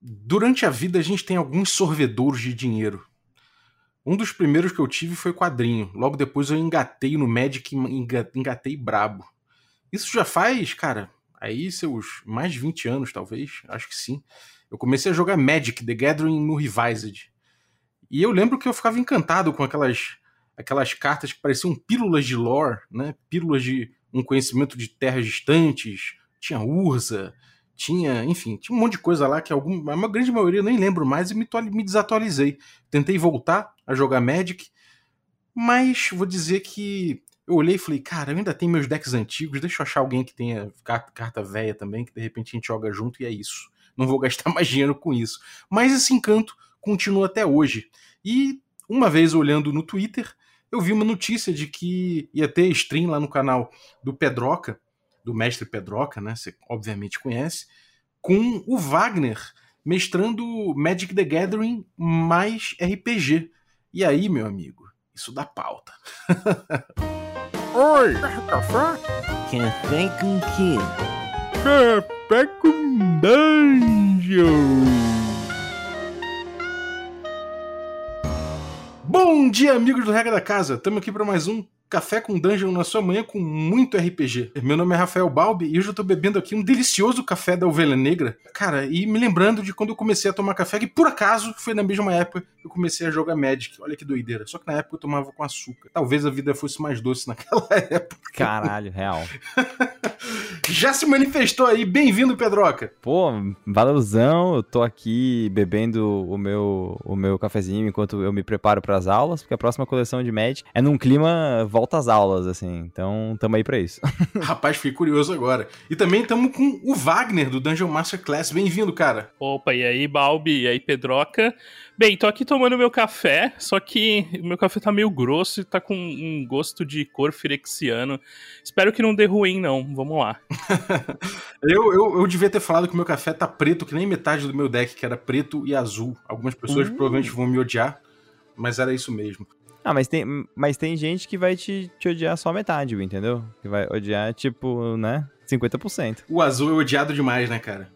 Durante a vida a gente tem alguns sorvedouros de dinheiro. Um dos primeiros que eu tive foi quadrinho. Logo depois eu engatei no Magic, engatei brabo. Isso já faz, cara, aí seus mais de 20 anos, talvez. Acho que sim. Eu comecei a jogar Magic The Gathering no Revised. E eu lembro que eu ficava encantado com aquelas aquelas cartas que pareciam pílulas de lore, né? Pílulas de um conhecimento de terras distantes. Tinha Urza, tinha, enfim, tinha um monte de coisa lá que algum, a grande maioria eu nem lembro mais e me, me desatualizei. Tentei voltar a jogar Magic, mas vou dizer que eu olhei e falei, cara, eu ainda tenho meus decks antigos, deixa eu achar alguém que tenha carta, carta velha também, que de repente a gente joga junto e é isso. Não vou gastar mais dinheiro com isso. Mas esse encanto continua até hoje. E uma vez olhando no Twitter, eu vi uma notícia de que ia ter stream lá no canal do Pedroca, do mestre Pedroca, né? Você obviamente conhece, com o Wagner mestrando Magic the Gathering mais RPG. E aí, meu amigo, isso dá pauta. Oi! Café? Café com quê? Café com Dungeon! Bom dia, amigos do Regra da Casa! Estamos aqui para mais um Café com Dungeon na sua manhã com muito RPG. Meu nome é Rafael Balbi e hoje eu tô bebendo aqui um delicioso café da Ovelha Negra. Cara, e me lembrando de quando eu comecei a tomar café, que por acaso foi na mesma época que eu comecei a jogar Magic. Olha que doideira. Só que na época eu tomava com açúcar. Talvez a vida fosse mais doce naquela época. Caralho, real. Já se manifestou aí. Bem-vindo, Pedroca. Pô, valeuzão. Eu tô aqui bebendo o meu, o meu cafezinho enquanto eu me preparo para as aulas, porque a próxima coleção de Magic é num clima volta às aulas, assim. Então, tamo aí pra isso. Rapaz, fiquei curioso agora. E também tamo com o Wagner, do Dungeon Master Class. Bem-vindo, cara. Opa, e aí, Balbi? E aí, Pedroca? Bem, tô aqui tomando meu café, só que o meu café tá meio grosso e tá com um gosto de cor firexiano. Espero que não dê ruim, não. Vamos lá. eu, eu, eu, devia ter falado que o meu café tá preto, que nem metade do meu deck, que era preto e azul. Algumas pessoas uh. provavelmente vão me odiar, mas era isso mesmo. Ah, mas tem, mas tem gente que vai te, te odiar só metade, entendeu? Que vai odiar, tipo, né? 50%. O azul é odiado demais, né, cara?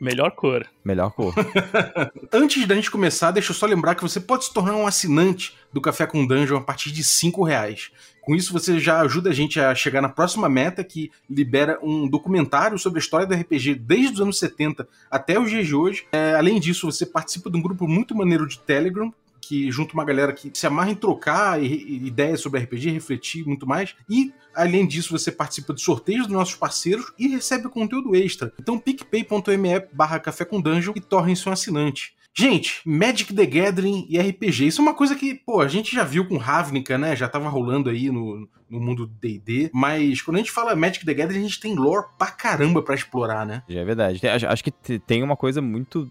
Melhor cor. Melhor cor. Antes da gente começar, deixa eu só lembrar que você pode se tornar um assinante do Café com Dungeon a partir de 5 reais. Com isso, você já ajuda a gente a chegar na próxima meta, que libera um documentário sobre a história do RPG desde os anos 70 até os dias de hoje. É, além disso, você participa de um grupo muito maneiro de Telegram, que junta uma galera que se amarra em trocar ideias sobre RPG, refletir muito mais. E, além disso, você participa de sorteios dos nossos parceiros e recebe conteúdo extra. Então, picpay.me barra café com dungeon e torne-se um assinante. Gente, Magic the Gathering e RPG, isso é uma coisa que, pô, a gente já viu com Ravnica, né? Já tava rolando aí no, no mundo D&D, mas quando a gente fala Magic the Gathering, a gente tem lore pra caramba pra explorar, né? É verdade. Acho que tem uma coisa muito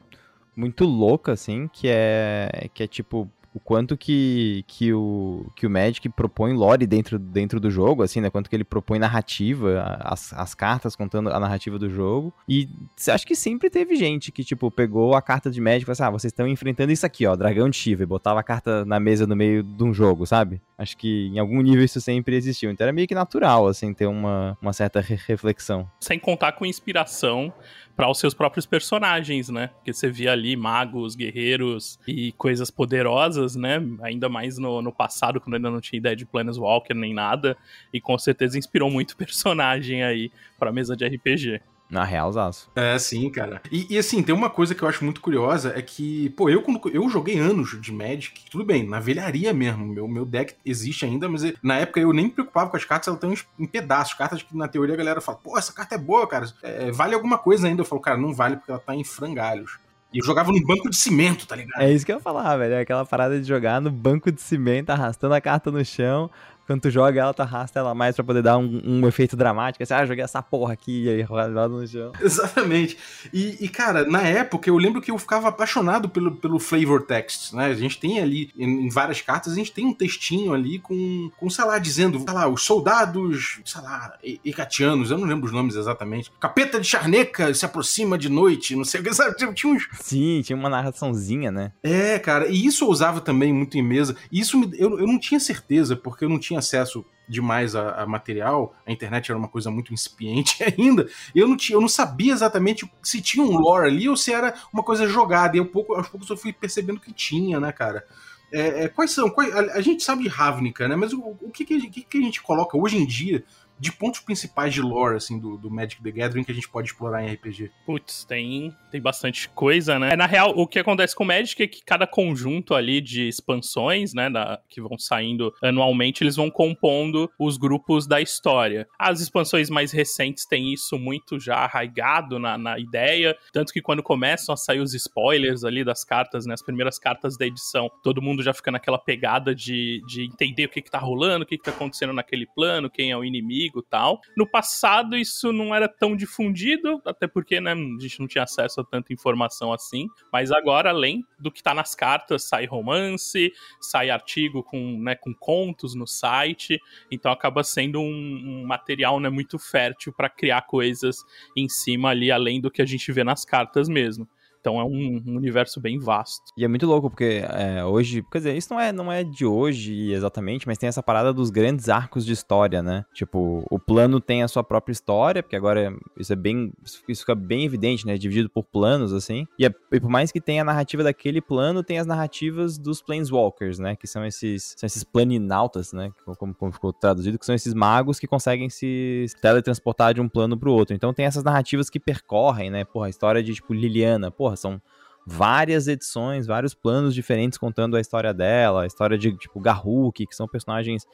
muito louca, assim, que é, que é tipo, o quanto que, que, o, que o Magic propõe lore dentro, dentro do jogo, assim, né? Quanto que ele propõe narrativa, as, as cartas contando a narrativa do jogo. E acho que sempre teve gente que, tipo, pegou a carta de Magic e falou assim, ah, vocês estão enfrentando isso aqui, ó, dragão de Shiva, e botava a carta na mesa no meio de um jogo, sabe? Acho que em algum nível isso sempre existiu. Então era meio que natural, assim, ter uma, uma certa re reflexão. Sem contar com inspiração para os seus próprios personagens, né? Porque você via ali magos, guerreiros e coisas poderosas, né? Ainda mais no, no passado, quando ainda não tinha ideia de Planeswalker nem nada. E com certeza inspirou muito personagem aí pra mesa de RPG. Na real, zaço. É, sim, cara. E, e, assim, tem uma coisa que eu acho muito curiosa, é que, pô, eu quando eu joguei anos de Magic, tudo bem, na velharia mesmo, meu, meu deck existe ainda, mas na época eu nem me preocupava com as cartas, elas estão em pedaços, cartas que na teoria a galera fala, pô, essa carta é boa, cara, é, vale alguma coisa ainda. Eu falo, cara, não vale porque ela tá em frangalhos. E eu jogava no banco de cimento, tá ligado? É isso que eu ia falar, velho. É aquela parada de jogar no banco de cimento, arrastando a carta no chão, quando tu joga ela, tu arrasta ela mais pra poder dar um, um efeito dramático. Assim, ah, joguei essa porra aqui e aí roda no chão. Exatamente. E, e, cara, na época eu lembro que eu ficava apaixonado pelo, pelo flavor text, né? A gente tem ali, em, em várias cartas, a gente tem um textinho ali com, com, sei lá, dizendo, sei lá, os soldados, sei lá, ecatianos, eu não lembro os nomes exatamente. Capeta de charneca se aproxima de noite, não sei o que, sabe? Tinha uns... Sim, tinha uma narraçãozinha, né? É, cara, e isso eu usava também muito em mesa. E isso me, eu, eu não tinha certeza, porque eu não tinha tinha acesso demais a, a, material, a internet era uma coisa muito incipiente ainda, e eu não, tinha, eu não sabia exatamente se tinha um lore ali ou se era uma coisa jogada, e eu pouco, aos poucos eu fui percebendo que tinha, né, cara? É, é, quais são? Quais, a, a, gente sabe de Ravnica, né? Mas o, o que, que, que, a gente coloca hoje em dia de pontos principais de lore, assim, do, do Magic the Gathering que a gente pode explorar em RPG? Putz, tem, tem bastante coisa, né? Na real, o que acontece com o Magic é que cada conjunto ali de expansões, né, da, que vão saindo anualmente, eles vão compondo os grupos da história. As expansões mais recentes têm isso muito já arraigado na, na ideia, tanto que quando começam a sair os spoilers ali das cartas, né, as primeiras cartas da edição, todo mundo já fica naquela pegada de, de entender o que que tá rolando, o que que tá acontecendo naquele plano, quem é o inimigo, tal. No passado isso não era tão difundido, até porque né, a gente não tinha acesso a tanta informação assim. Mas agora, além do que tá nas cartas, sai romance, sai artigo com, né, com contos no site. Então acaba sendo um, um material né, muito fértil para criar coisas em cima ali, além do que a gente vê nas cartas mesmo. Então é um, um, universo bem vasto. E é muito louco, porque é, hoje, quer dizer, isso não é, não é de hoje exatamente, mas tem essa parada dos grandes arcos de história, né? Tipo, o plano tem a sua própria história, porque agora isso é bem. Isso fica bem evidente, né? Dividido por planos, assim. E, é, e por mais que tenha a narrativa daquele plano, tem as narrativas dos Planeswalkers, né? Que são esses, são esses planinautas, né? Como, como ficou traduzido, que são esses magos que conseguem se teletransportar de um plano pro outro. Então tem essas narrativas que percorrem, né? Porra, a história de, tipo, Liliana, porra porra, são várias edições, vários planos diferentes contando a história dela, a história de, tipo, Garruk, que são personagens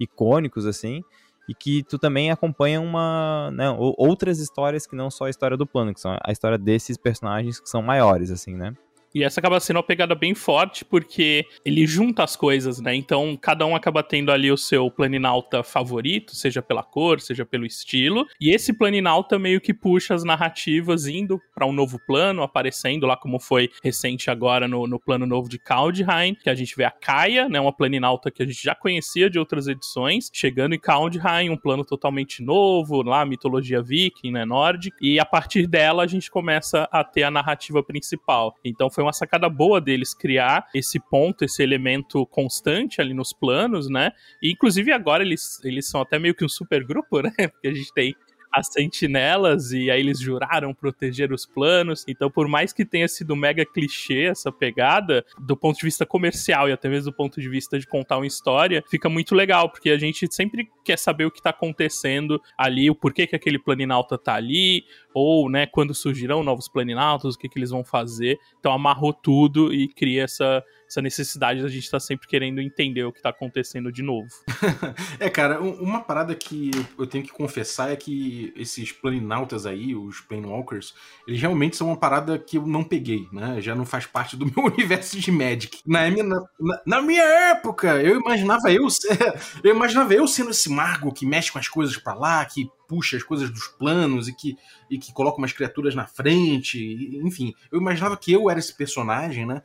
icônicos, assim, e que tu também acompanha uma, né, outras histórias que não só a história do plano, que são a história desses personagens que são maiores, assim, né? E essa acaba sendo uma pegada bem forte, porque ele junta as coisas, né? Então, cada um acaba tendo ali o seu planinauta favorito, seja pela cor, seja pelo estilo. E esse planinauta meio que puxa as narrativas indo para um novo plano, aparecendo lá como foi recente agora no, no plano novo de Kaldheim, que a gente vê a Kaia, né? Uma planinauta que a gente já conhecia de outras edições, chegando em Kaldheim, um plano totalmente novo, lá, mitologia viking, né? Nórdica. E a partir dela a gente começa a ter a narrativa principal. Então foi foi uma sacada boa deles criar esse ponto, esse elemento constante ali nos planos, né? E inclusive agora eles, eles são até meio que um super grupo, né? Porque a gente tem as sentinelas e aí eles juraram proteger os planos. Então, por mais que tenha sido mega clichê essa pegada, do ponto de vista comercial e até mesmo do ponto de vista de contar uma história, fica muito legal, porque a gente sempre quer saber o que tá acontecendo ali, o porquê que aquele planinauta tá ali, ou, né, quando surgirão novos planinautas, o que que eles vão fazer. Então, amarrou tudo e cria essa essa necessidade da gente estar tá sempre querendo entender o que está acontecendo de novo. é, cara, uma parada que eu tenho que confessar é que esses planinautas aí, os planewalkers, eles realmente são uma parada que eu não peguei, né? Já não faz parte do meu universo de Magic. Na minha, na, na minha época, eu imaginava eu, eu imaginava eu sendo esse mago que mexe com as coisas para lá, que puxa as coisas dos planos e que, e que coloca umas criaturas na frente, enfim. Eu imaginava que eu era esse personagem, né?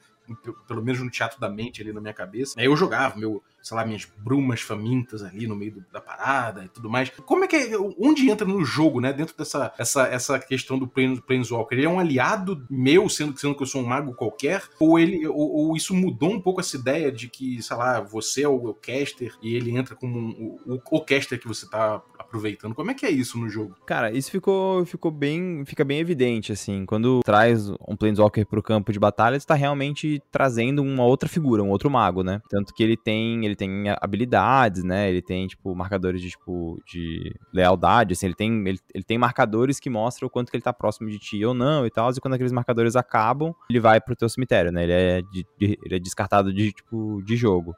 Pelo menos no teatro da mente ali na minha cabeça. Aí eu jogava meu, sei lá, minhas brumas famintas ali no meio do, da parada e tudo mais. Como é que é, onde entra no jogo, né, dentro dessa essa, essa questão do Planeswalker? Ele é um aliado meu, sendo, sendo que eu sou um mago qualquer? Ou ele ou, ou isso mudou um pouco essa ideia de que, sei lá, você é o, o caster e ele entra como um, o, o caster que você tá aproveitando. Como é que é isso no jogo? Cara, isso ficou, ficou bem, fica bem evidente, assim, quando traz um Planeswalker pro campo de batalha, está realmente trazendo uma outra figura, um outro mago, né? Tanto que ele tem, ele tem habilidades, né? Ele tem, tipo, marcadores de, tipo, de lealdade, assim, ele tem, ele, ele tem marcadores que mostram o quanto que ele tá próximo de ti ou não e tal, e quando aqueles marcadores acabam, ele vai pro teu cemitério, né? Ele é, de, de, ele é descartado de, tipo, de jogo.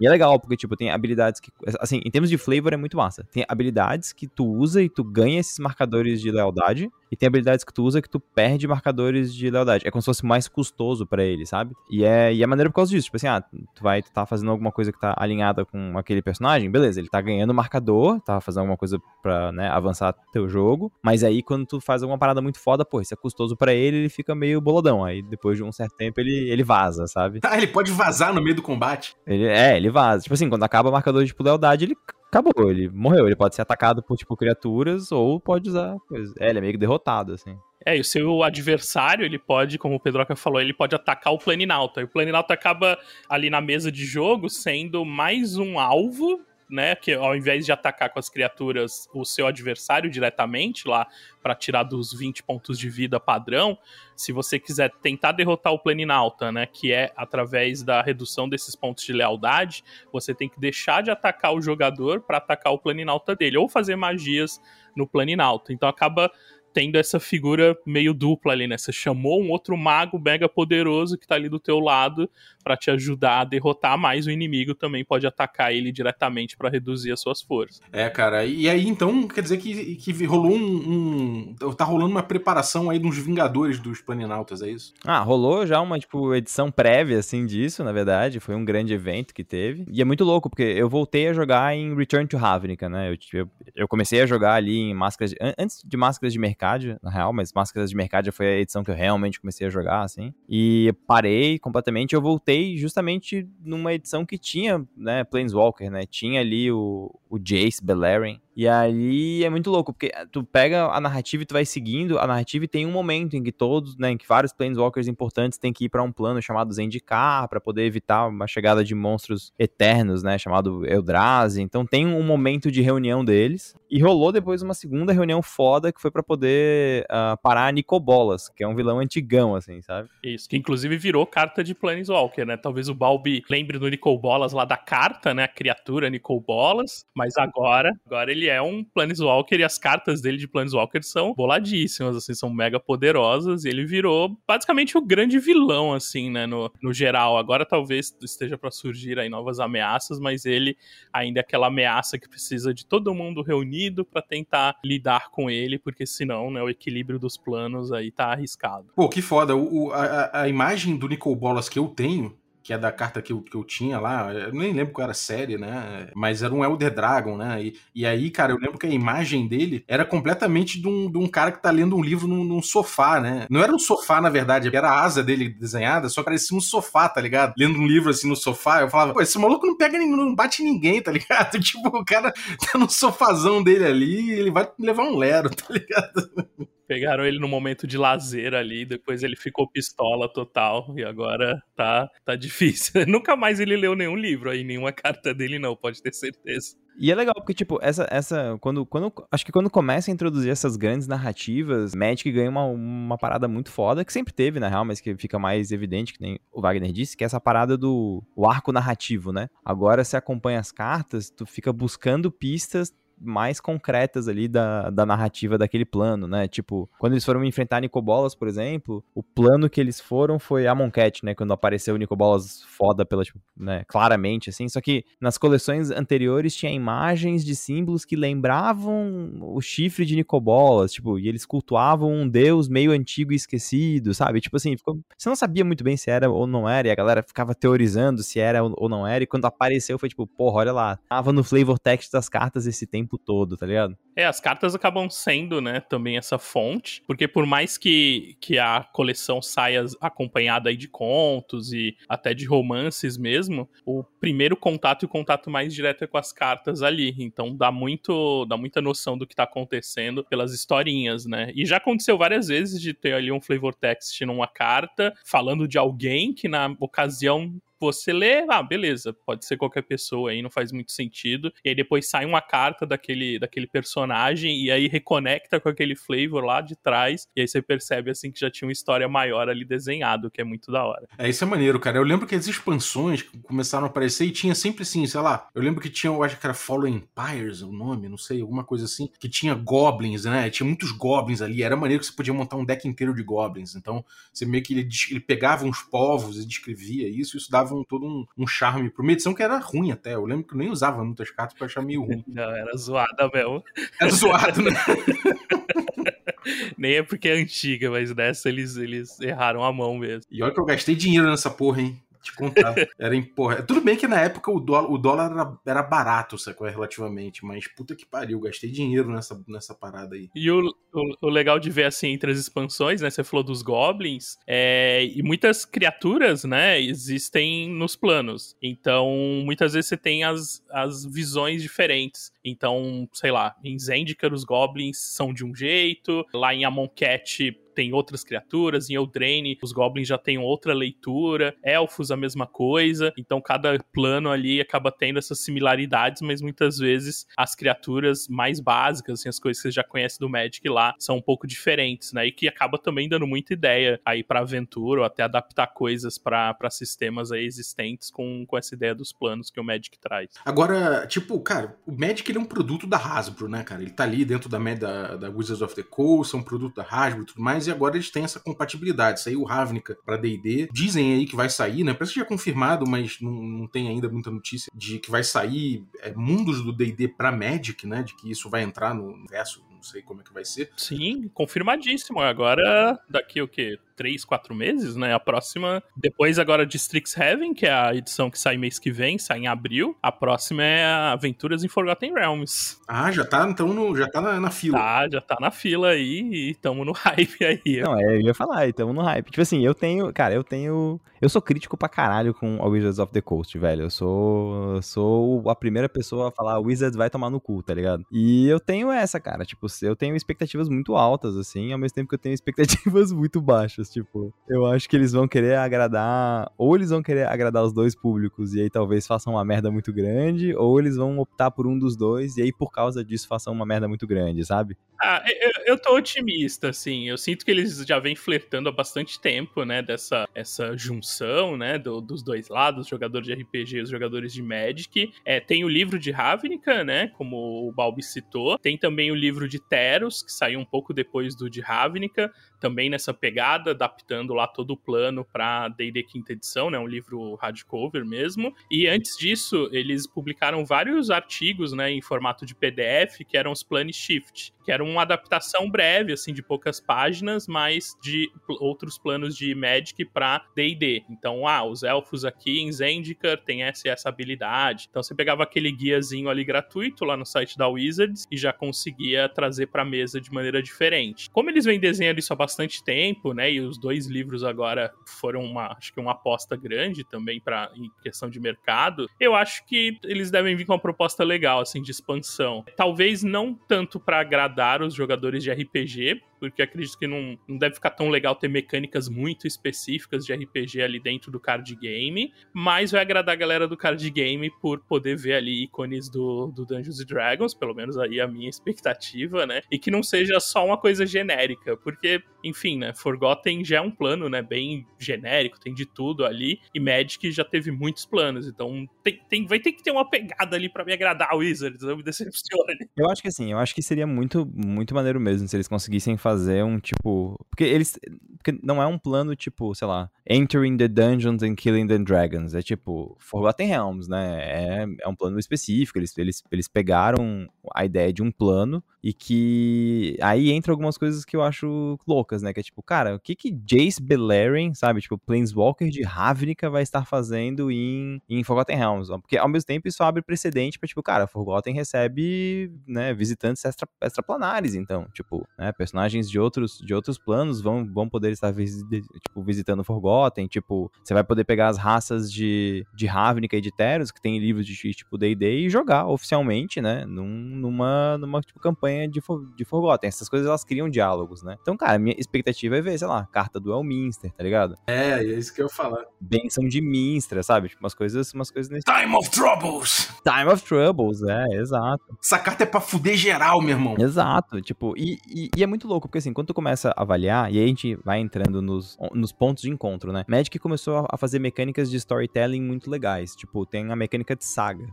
E é legal, porque, tipo, tem habilidades que. Assim, em termos de flavor é muito massa. Tem habilidades que tu usa e tu ganha esses marcadores de lealdade. E tem habilidades que tu usa que tu perde marcadores de lealdade. É como se fosse mais custoso para ele, sabe? E é, e é maneiro por causa disso. Tipo assim, ah, tu vai, tu tá fazendo alguma coisa que tá alinhada com aquele personagem, beleza, ele tá ganhando marcador, tá fazendo alguma coisa pra, né, avançar teu jogo. Mas aí quando tu faz alguma parada muito foda, pô, isso é custoso para ele, ele fica meio boladão. Aí depois de um certo tempo ele, ele vaza, sabe? Ah, ele pode vazar no meio do combate. Ele, é, ele vaza. Tipo assim, quando acaba o marcador de tipo, lealdade, ele acabou, ele morreu. Ele pode ser atacado por, tipo, criaturas ou pode usar coisa. É, ele é meio que derrotado, assim. É, e o seu adversário, ele pode, como o Pedroca falou, ele pode atacar o Planinauta. E o Planinauta acaba ali na mesa de jogo sendo mais um alvo né, que ao invés de atacar com as criaturas o seu adversário diretamente lá para tirar dos 20 pontos de vida padrão, se você quiser tentar derrotar o Planinauta, né, que é através da redução desses pontos de lealdade, você tem que deixar de atacar o jogador para atacar o Planinauta dele, ou fazer magias no Planinauta. Então acaba tendo essa figura meio dupla ali, né? Você chamou um outro mago mega poderoso que tá ali do teu lado para te ajudar a derrotar, mas o inimigo também pode atacar ele diretamente para reduzir as suas forças. É, cara, e aí então quer dizer que, que rolou um, um, Tá rolando uma preparação aí dos Vingadores dos Planinautas, é isso? Ah, rolou já uma, tipo, edição prévia, assim, disso, na verdade. Foi um grande evento que teve. E é muito louco, porque eu voltei a jogar em Return to Ravnica, né? Eu, eu, eu comecei a jogar ali em Máscaras. De, antes de Máscaras de Mercado, na real, mas Máscaras de Mercado foi a edição que eu realmente comecei a jogar, assim. E parei completamente. Eu voltei justamente numa edição que tinha, né, Planeswalker, né? Tinha ali o, o Jace Beleriand. E aí é muito louco, porque tu pega a narrativa e tu vai seguindo a narrativa e tem um momento em que todos, né, em que vários Planeswalkers importantes têm que ir para um plano chamado Zendikar para poder evitar uma chegada de monstros eternos, né, chamado Eldrazi. Então tem um momento de reunião deles. E rolou depois uma segunda reunião foda que foi para poder uh, parar Nicobolas, que é um vilão antigão, assim, sabe? Isso, que inclusive virou carta de Planeswalker, né? Talvez o Balbi lembre do Nicobolas lá da carta, né? A criatura Nicobolas, mas agora, agora ele é um Planeswalker e as cartas dele de Planeswalker são boladíssimas, assim, são mega poderosas e ele virou basicamente o grande vilão, assim, né, no, no geral. Agora talvez esteja para surgir aí novas ameaças, mas ele ainda é aquela ameaça que precisa de todo mundo reunido para tentar lidar com ele, porque senão, né, o equilíbrio dos planos aí tá arriscado. Pô, que foda. O, a, a imagem do Nicol Bolas que eu tenho que é da carta que eu, que eu tinha lá, eu nem lembro qual era a série, né? Mas era um Elder Dragon, né? E, e aí, cara, eu lembro que a imagem dele era completamente de um, de um cara que tá lendo um livro num, num, sofá, né? Não era um sofá, na verdade, era a asa dele desenhada, só parecia um sofá, tá ligado? Lendo um livro assim no sofá, eu falava, pô, esse maluco não pega não bate ninguém, tá ligado? Tipo, o cara tá no sofazão dele ali, ele vai levar um lero, tá ligado? Pegaram ele no momento de lazer ali, depois ele ficou pistola total e agora tá, tá difícil. Nunca mais ele leu nenhum livro aí, nenhuma carta dele não, pode ter certeza. E é legal porque, tipo, essa. essa quando, quando, acho que quando começa a introduzir essas grandes narrativas, Magic ganha uma, uma parada muito foda, que sempre teve, na real, mas que fica mais evidente, que nem o Wagner disse, que é essa parada do o arco narrativo, né? Agora, você acompanha as cartas, tu fica buscando pistas mais concretas ali da, da narrativa daquele plano, né? Tipo, quando eles foram enfrentar Nicobolas, por exemplo, o plano que eles foram foi a Moncat, né? Quando apareceu o Nicobolas foda pela, tipo, né? Claramente, assim. Só que nas coleções anteriores tinha imagens de símbolos que lembravam o chifre de Nicobolas, tipo, e eles cultuavam um deus meio antigo e esquecido, sabe? Tipo assim, ficou... você não sabia muito bem se era ou não era, e a galera ficava teorizando se era ou não era, e quando apareceu foi tipo, porra, olha lá, tava no flavor text das cartas esse tempo tempo todo, tá ligado? É, as cartas acabam sendo, né, também essa fonte, porque por mais que, que a coleção saia acompanhada aí de contos e até de romances mesmo, o primeiro contato e o contato mais direto é com as cartas ali, então dá muito, dá muita noção do que tá acontecendo pelas historinhas, né? E já aconteceu várias vezes de ter ali um flavor text numa carta falando de alguém que na ocasião você lê, ah, beleza, pode ser qualquer pessoa aí, não faz muito sentido. E aí depois sai uma carta daquele, daquele personagem e aí reconecta com aquele flavor lá de trás. E aí você percebe assim que já tinha uma história maior ali desenhado, que é muito da hora. É, isso é maneiro, cara. Eu lembro que as expansões começaram a aparecer e tinha sempre assim, sei lá. Eu lembro que tinha, eu acho que era Fallen Empires, o nome, não sei, alguma coisa assim, que tinha goblins, né? Tinha muitos goblins ali. Era maneiro que você podia montar um deck inteiro de goblins. Então, você meio que ele, ele pegava uns povos e descrevia isso, isso dava um, todo um, um charme pra uma edição que era ruim até. Eu lembro que eu nem usava muitas cartas pra achar meio ruim. Não, era zoada mesmo. Era zoado, né? Nem é porque é antiga, mas dessa eles, eles erraram a mão mesmo. E olha que eu gastei dinheiro nessa porra, hein? Te contar. Era porra. Tudo bem que na época o dólar, o dólar era, era barato, sacou? Relativamente, mas puta que pariu, gastei dinheiro nessa, nessa parada aí. E o, o, o legal de ver assim entre as expansões, né? Você falou dos goblins, é, e muitas criaturas, né, existem nos planos. Então, muitas vezes você tem as, as visões diferentes. Então, sei lá, em Zendikar os goblins são de um jeito, lá em Amonkhet tem outras criaturas. Em Eldraine, os goblins já têm outra leitura. Elfos, a mesma coisa. Então, cada plano ali acaba tendo essas similaridades, mas muitas vezes as criaturas mais básicas, assim, as coisas que você já conhece do Magic lá, são um pouco diferentes, né? E que acaba também dando muita ideia aí pra aventura ou até adaptar coisas para sistemas aí existentes com, com essa ideia dos planos que o Magic traz. Agora, tipo, cara, o Magic ele é um produto da Hasbro, né, cara? Ele tá ali dentro da, da, da Wizards of the Coast, é um produto da Hasbro e tudo mais, e agora eles têm essa compatibilidade. Saiu o Ravnica pra D&D, dizem aí que vai sair, né? Parece que já é confirmado, mas não, não tem ainda muita notícia de que vai sair é, mundos do D&D pra Magic, né? De que isso vai entrar no universo, não sei como é que vai ser. Sim, confirmadíssimo. Agora, daqui o quê? Três, quatro meses, né? A próxima. Depois, agora de Strixhaven, que é a edição que sai mês que vem, sai em abril. A próxima é Aventuras em Forgotten Realms. Ah, já tá, então, no, já tá na, na fila. Tá, já tá na fila aí e tamo no hype aí. Não, é, eu ia falar, e tamo no hype. Tipo assim, eu tenho. Cara, eu tenho. Eu sou crítico pra caralho com a Wizards of the Coast, velho. Eu sou. Eu sou a primeira pessoa a falar Wizards vai tomar no cu, tá ligado? E eu tenho essa, cara. Tipo, eu tenho expectativas muito altas, assim, ao mesmo tempo que eu tenho expectativas muito baixas. Tipo, eu acho que eles vão querer agradar. Ou eles vão querer agradar os dois públicos e aí talvez façam uma merda muito grande, ou eles vão optar por um dos dois e aí por causa disso façam uma merda muito grande, sabe? Ah, eu, eu tô otimista, assim. Eu sinto que eles já vêm flertando há bastante tempo, né? Dessa essa junção, né? Do, dos dois lados, jogadores de RPG e os jogadores de Magic. É, tem o livro de Ravnica, né? Como o Balbi citou. Tem também o livro de Teros, que saiu um pouco depois do de Ravnica. Também nessa pegada, adaptando lá todo o plano pra D&D quinta edição, né? Um livro hardcover mesmo. E antes disso, eles publicaram vários artigos, né? Em formato de PDF, que eram os Plane Shift. Que era uma adaptação breve, assim, de poucas páginas, mas de outros planos de Magic pra D&D. Então, ah, os elfos aqui em Zendikar tem essa e essa habilidade. Então, você pegava aquele guiazinho ali gratuito lá no site da Wizards e já conseguia trazer pra mesa de maneira diferente. Como eles vêm desenhando isso há bastante tempo, né, e os dois livros agora foram uma, acho que uma aposta grande também para em questão de mercado, eu acho que eles devem vir com uma proposta legal, assim, de expansão. Talvez não tanto para agradar os jogadores de RPG, porque acredito que não, não deve ficar tão legal ter mecânicas muito específicas de RPG ali dentro do card game, mas vai agradar a galera do card game por poder ver ali ícones do, do Dungeons Dragons, pelo menos aí a minha expectativa, né? E que não seja só uma coisa genérica, porque, enfim, né? Forgotten já é um plano, né? Bem genérico, tem de tudo ali, e Magic já teve muitos planos, então tem, tem, vai ter que ter uma pegada ali para me agradar, Wizards, não me decepcione. Eu acho que assim, eu acho que seria muito, muito maneiro mesmo se eles conseguissem fazer fazer um tipo. Porque eles. Porque não é um plano tipo, sei lá, Entering the Dungeons and Killing the Dragons. É tipo, Forgotten Realms, né? É, é um plano específico. Eles, eles, eles pegaram a ideia de um plano e que aí entra algumas coisas que eu acho loucas, né? Que é tipo, cara, o que que Jace Beleriand, sabe? Tipo, Planeswalker de Ravnica vai estar fazendo em, em Forgotten Realms? Porque ao mesmo tempo isso abre precedente pra, tipo, cara, Forgotten recebe, né, visitantes extra, extraplanares, então, tipo, né, personagens de outros, de outros planos vão, vão poder estar tipo, visitando Forgotten, tipo, você vai poder pegar as raças de, de Ravnica e de Teros, que tem livros de tipo D&D, e jogar oficialmente, né, num, numa, numa tipo, campanha de, de Forgotten. Essas coisas, elas criam diálogos, né. Então, cara, minha expectativa é ver, sei lá, carta do Elminster, tá ligado? É, é isso que eu ia falar. Benção de Minstra, sabe? Tipo, umas coisas, umas coisas nesse... Time of Troubles! Time of Troubles, é, exato. Essa carta é pra fuder geral, meu irmão. Exato, tipo, e, e, e é muito louco, porque assim, quando tu começa a avaliar, e aí a gente vai entrando nos, nos pontos de encontro, né? Magic começou a fazer mecânicas de storytelling muito legais. Tipo, tem a mecânica de saga.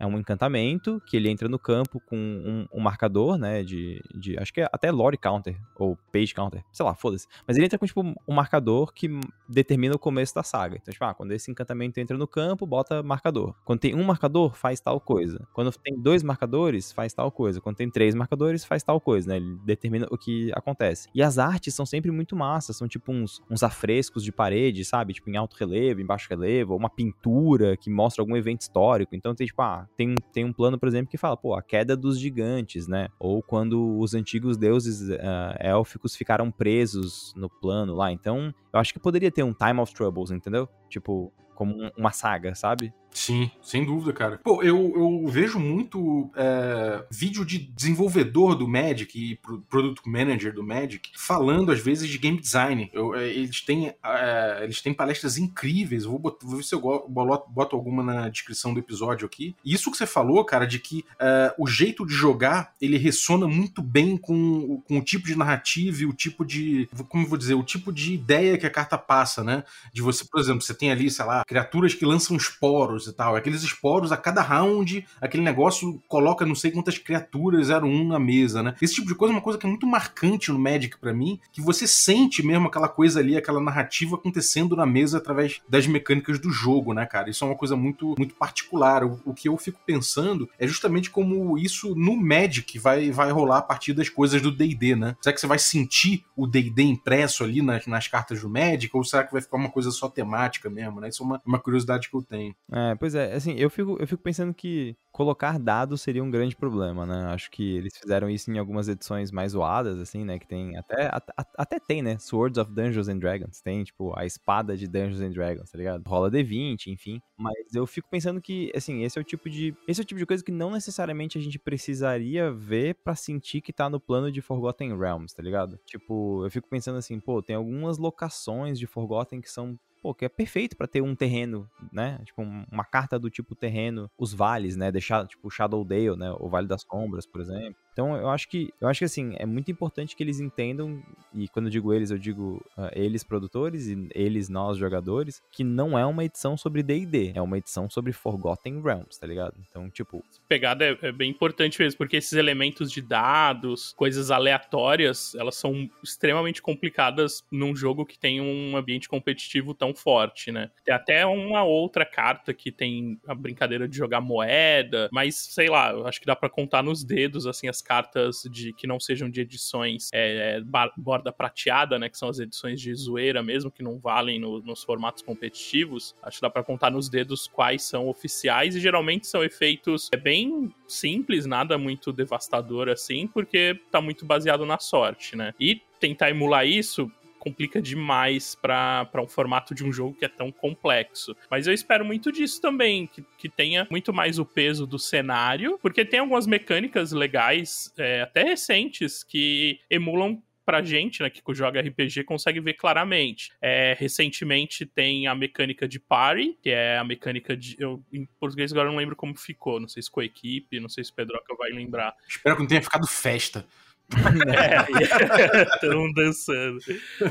É um encantamento que ele entra no campo com um, um marcador, né? De, de. Acho que é até lore counter, ou page counter, sei lá, foda-se. Mas ele entra com, tipo, um marcador que determina o começo da saga. Então, tipo, ah, quando esse encantamento entra no campo, bota marcador. Quando tem um marcador, faz tal coisa. Quando tem dois marcadores, faz tal coisa. Quando tem três marcadores, faz tal coisa, né? Ele determina o que acontece. E as artes são sempre muito massas, são tipo uns, uns afrescos de parede, sabe? Tipo, em alto relevo, em baixo relevo, ou uma pintura que mostra algum evento histórico. Então tem, tipo, ah, tem, tem um plano, por exemplo, que fala, pô, a queda dos gigantes, né? Ou quando os antigos deuses uh, élficos ficaram presos no plano lá. Então, eu acho que poderia ter um Time of Troubles, entendeu? Tipo, como um- uma saga, sabe? Sim, sem dúvida, cara. Pô, eu, eu vejo muito é, vídeo de desenvolvedor do Magic e pro- Product Manager do Magic falando, às vezes, de game design. Eu, é, eles, têm, é, eles têm palestras incríveis. Eu vou, bot- vou ver se eu boto alguma na descrição do episódio aqui. E isso que você falou, cara, de que é, o jeito de jogar, ele ressona muito bem com, com o tipo de narrativa e o tipo de... Como eu vou dizer? O tipo de ideia que a carta passa, né? de você, por exemplo, você tem ali, sei lá, criaturas que lançam esporos e tal. Aqueles esporos, a cada round, aquele negócio coloca não sei quantas criaturas 01 na mesa, né? Esse tipo de coisa é uma coisa que é muito marcante no Magic pra mim, que você sente mesmo aquela coisa ali, aquela narrativa acontecendo na mesa através das mecânicas do jogo, né, cara? Isso é uma coisa muito, muito particular. O, o que eu fico pensando é justamente como isso no Magic vai, vai rolar a partir das coisas do D&D, né? Será que você vai sentir o D&D impresso ali nas, nas cartas do Magic, ou será que vai ficar uma coisa só temática mesmo, né? Isso é uma, uma curiosidade que eu tenho. É, pois é, assim, eu fico, eu fico pensando que colocar dados seria um grande problema, né? Acho que eles fizeram isso em algumas edições mais zoadas, assim, né? Que tem até, até, até tem, né? Swords of Dungeons and Dragons. Tem, tipo, a espada de Dungeons and Dragons, tá ligado? Rola D20, enfim. Mas eu fico pensando que, assim, esse é o tipo de. Esse é o tipo de coisa que não necessariamente a gente precisaria ver pra sentir que tá no plano de Forgotten Realms, tá ligado? Tipo, eu fico pensando assim, pô, tem algumas locações de Forgotten que são pô, que é perfeito pra ter um terreno, né? Tipo, um- uma carta do tipo terreno, os vales, né? Tipo, Shadowdale, né? O Vale das Sombras, por exemplo. Então, eu acho que, eu acho que assim, é muito importante que eles entendam, e quando eu digo eles, eu digo ah, eles produtores e eles nós jogadores, que não é uma edição sobre D&D, é uma edição sobre Forgotten Realms, tá ligado? Então, tipo, pegada é, é bem importante mesmo, porque esses elementos de dados, coisas aleatórias, elas são extremamente complicadas num jogo que tem um ambiente competitivo tão forte, né? Tem até uma outra carta que tem a brincadeira de jogar moeda, mas sei lá, eu acho que dá pra contar nos dedos, assim, as cartas de que não sejam de edições é, é, borda prateada, né? Que são as edições de zoeira mesmo, que não valem no- nos formatos competitivos. Acho que dá pra contar nos dedos quais são oficiais e geralmente são efeitos é bem simples, nada muito devastador assim, porque tá muito baseado na sorte, né? E tentar emular isso complica demais para um formato de um jogo que é tão complexo. Mas eu espero muito disso também, que, que tenha muito mais o peso do cenário, porque tem algumas mecânicas legais, é, até recentes, que emulam pra gente, né, que joga RPG, consegue ver claramente. É, recentemente tem a mecânica de party, que é a mecânica de... Eu, em português agora não lembro como ficou, não sei se com a equipe, não sei se o Pedroca vai lembrar. Espero que não tenha ficado festa. É, todo mundo dançando.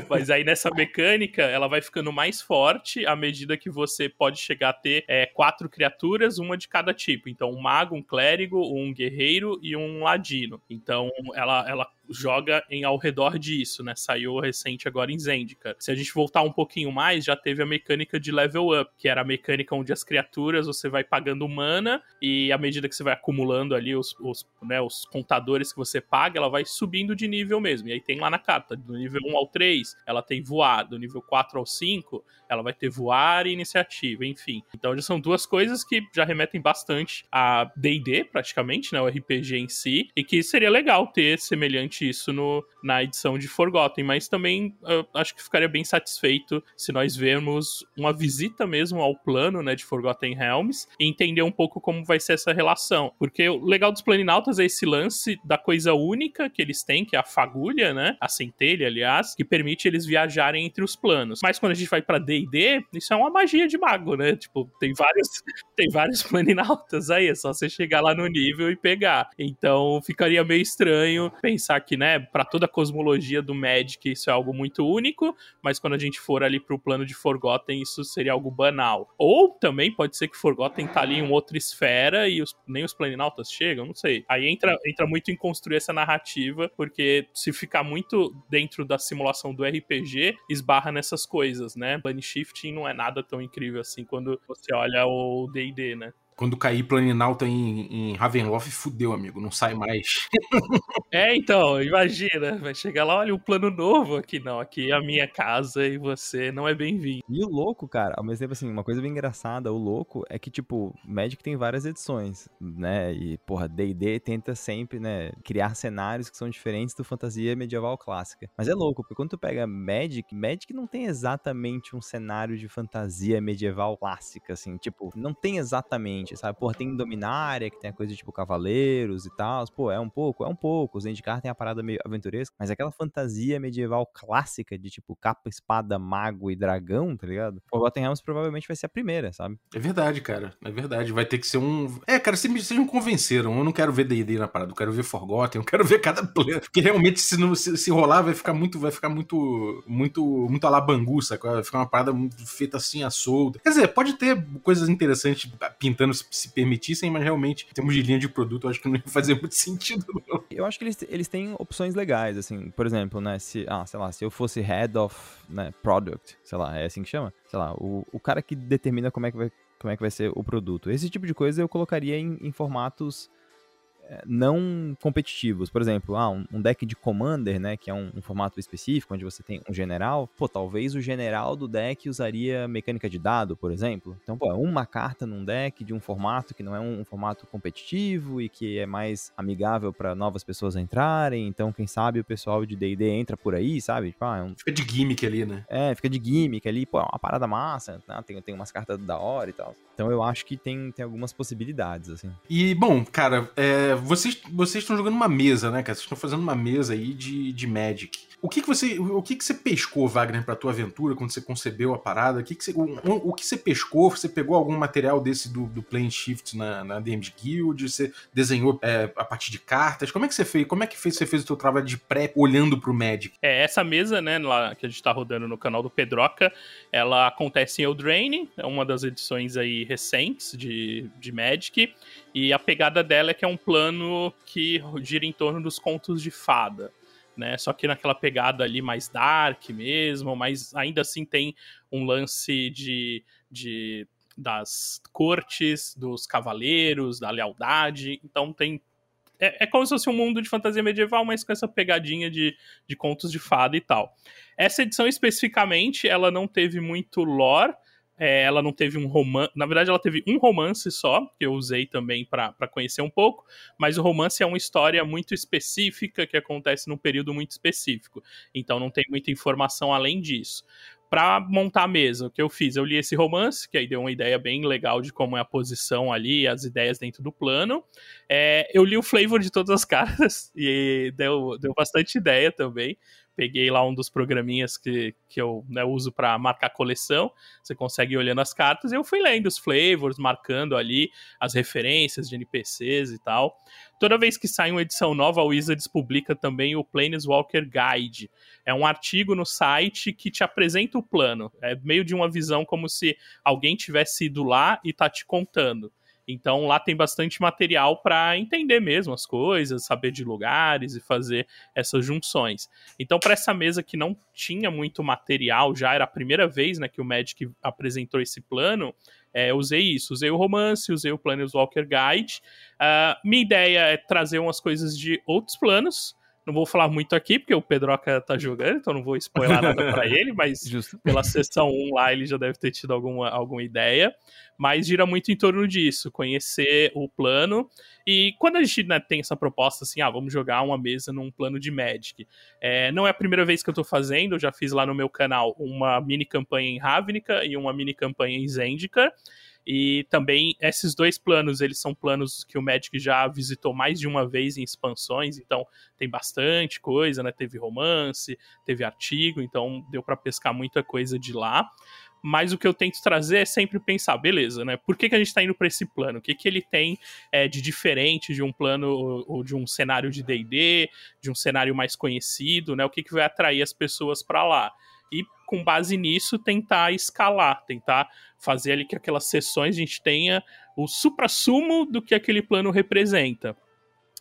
Mas aí nessa mecânica, ela vai ficando mais forte à medida que você pode chegar a ter é, quatro criaturas, uma de cada tipo. Então, um mago, um clérigo, um guerreiro e um ladino. Então, ela, ela joga em ao redor disso, né? Saiu recente agora em Zendikar. Se a gente voltar um pouquinho mais, já teve a mecânica de level up, que era a mecânica onde as criaturas você vai pagando mana e à medida que você vai acumulando ali os, os, né, os contadores que você paga, ela vai subindo de nível mesmo. E aí tem lá na carta, do nível 1 ao 3, ela tem voar, do nível 4 ao 5, ela vai ter voar e iniciativa, enfim. Então já são duas coisas que já remetem bastante a D&D, praticamente, né, o RPG em si, e que seria legal ter semelhante isso no, na edição de Forgotten, mas também eu acho que ficaria bem satisfeito se nós vermos uma visita mesmo ao plano, né, de Forgotten Realms e entender um pouco como vai ser essa relação, porque o legal dos Planinautas é esse lance da coisa única que eles têm, que é a fagulha, né, a centelha, aliás, que permite eles viajarem entre os planos. Mas quando a gente vai para D&D, isso é uma magia de mago, né? Tipo, tem vários tem vários planinautas aí, é só você chegar lá no nível e pegar. Então, ficaria meio estranho pensar que, né, para toda a cosmologia do Magic isso é algo muito único, mas quando a gente for ali pro plano de Forgotten, isso seria algo banal. Ou também pode ser que Forgotten tá ali em outra esfera e os, nem os planinautas chegam, não sei. Aí entra, entra muito em construir essa narrativa, porque se ficar muito dentro da simulação do RPG, esbarra nessas coisas, né? Plane shifting não é nada tão incrível assim quando você olha o D&D, né? Quando cair Planinauta em, em Ravenloft, fudeu, amigo. Não sai mais. É, então, imagina. Vai chegar lá, olha, um plano novo aqui. Não, aqui é a minha casa e você não é bem-vindo. E o louco, cara, ao mesmo tempo, assim, uma coisa bem engraçada, o louco é que, tipo, Magic tem várias edições, né? E, porra, D&D tenta sempre, né, criar cenários que são diferentes do fantasia medieval clássica. Mas é louco, porque quando tu pega Magic, Magic não tem exatamente um cenário de fantasia medieval clássica, assim, tipo, não tem exatamente, sabe? Porra, tem Dominária, que tem a coisa tipo, cavaleiros e tal, pô, é um pouco, é um pouco, os Zendikar tem a parada meio aventuresca, mas aquela fantasia medieval clássica de, tipo, capa, espada, mago e dragão, tá ligado? Forgotten Realms provavelmente vai ser a primeira, sabe? É verdade, cara. É verdade. Vai ter que ser um. É, cara, vocês me, vocês me convenceram. Eu não quero ver DD na parada. Eu quero ver Forgotten. Eu quero ver cada player. Porque realmente, se, não, se, se rolar, vai ficar muito. Vai ficar muito. Muito. Muito alabangu, sacou? Vai ficar uma parada feita assim a solta. Quer dizer, pode ter coisas interessantes pintando se, se permitissem, mas realmente, em termos de linha de produto, eu acho que não ia fazer muito sentido, não. Eu acho que eles, eles têm opções legais, assim, por exemplo, né, se, ah, sei lá, se eu fosse head of, né, product, sei lá, é assim que chama? Sei lá, o, o cara que determina como é que vai, como é que vai ser o produto. Esse tipo de coisa eu colocaria em, em formatos não competitivos. Por exemplo, ah, um, um deck de Commander, né, que é um, um formato específico, onde você tem um general. Pô, talvez o general do deck usaria mecânica de dado, por exemplo. Então, pô, uma carta num deck de um formato que não é um, um formato competitivo e que é mais amigável para novas pessoas entrarem. Então, quem sabe o pessoal de D&D entra por aí, sabe? Tipo, ah, é um Fica de gimmick ali, né? é, fica de gimmick ali, pô, é uma parada massa, né? tem, tem umas cartas da hora e tal. Então eu acho que tem, tem algumas possibilidades, assim. E, bom, cara, é, vocês vocês estão jogando uma mesa, né, cara? Vocês estão fazendo uma mesa aí de, de Magic. O que que você, o que que você pescou, Wagner, pra tua aventura, quando você concebeu a parada? O que que você, o, o que você pescou? Você pegou algum material desse do, do Plane Shift na, na DMs Guild? Você desenhou é, a partir de cartas? Como é que você fez? Como é que fez, você fez o teu trabalho de pré olhando pro Magic? É, essa mesa, né, lá que a gente tá rodando no canal do Pedroca, ela acontece em Eldraine, é uma das edições aí recentes de, de Magic, e a pegada dela é que é um plano que gira em torno dos contos de fada. Né? Só que naquela pegada ali mais dark mesmo, mas ainda assim tem um lance de, de das cortes, dos cavaleiros, da lealdade. Então tem é, é como se fosse um mundo de fantasia medieval, mas com essa pegadinha de, de contos de fada e tal. Essa edição especificamente, ela não teve muito lore, é, ela não teve um romance. Na verdade, ela teve um romance só, que eu usei também para conhecer um pouco, mas o romance é uma história muito específica que acontece num período muito específico. Então não tem muita informação além disso. Para montar a mesa, o que eu fiz? Eu li esse romance, que aí deu uma ideia bem legal de como é a posição ali, as ideias dentro do plano. É, eu li o flavor de todas as cartas e deu, deu bastante ideia também peguei lá um dos programinhas que, que eu né, uso para marcar coleção. Você consegue ir olhando as cartas e eu fui lendo os flavors, marcando ali as referências de NPCs e tal. Toda vez que sai uma edição nova, a Wizards publica também o Planeswalker Guide. É um artigo no site que te apresenta o plano. É meio de uma visão como se alguém tivesse ido lá e tá te contando. Então lá tem bastante material para entender mesmo as coisas, saber de lugares e fazer essas junções. Então para essa mesa que não tinha muito material, já era a primeira vez né, que o Magic apresentou esse plano, é, usei isso, usei o romance, usei o Planeswalker Guide. Uh, minha ideia é trazer umas coisas de outros planos, não vou falar muito aqui, porque o Pedroca tá jogando, então não vou spoiler nada pra ele, mas Justo. pela sessão 1 lá ele já deve ter tido alguma, alguma ideia. Mas gira muito em torno disso, conhecer o plano. E quando a gente né, tem essa proposta assim, ah, vamos jogar uma mesa num plano de Magic. É, não é a primeira vez que eu tô fazendo, eu já fiz lá no meu canal uma mini campanha em Ravnica e uma mini campanha em Zendikar. E também esses dois planos, eles são planos que o Magic já visitou mais de uma vez em expansões, então tem bastante coisa, né? Teve romance, teve artigo, então deu para pescar muita coisa de lá. Mas o que eu tento trazer é sempre pensar, beleza, né? Por que, que a gente está indo para esse plano? O que, que ele tem é, de diferente de um plano ou, de um cenário de D&D, de um cenário mais conhecido, né? O que, que vai atrair as pessoas para lá? Com base nisso tentar escalar, tentar fazer ali que aquelas sessões a gente tenha o supra-sumo do que aquele plano representa.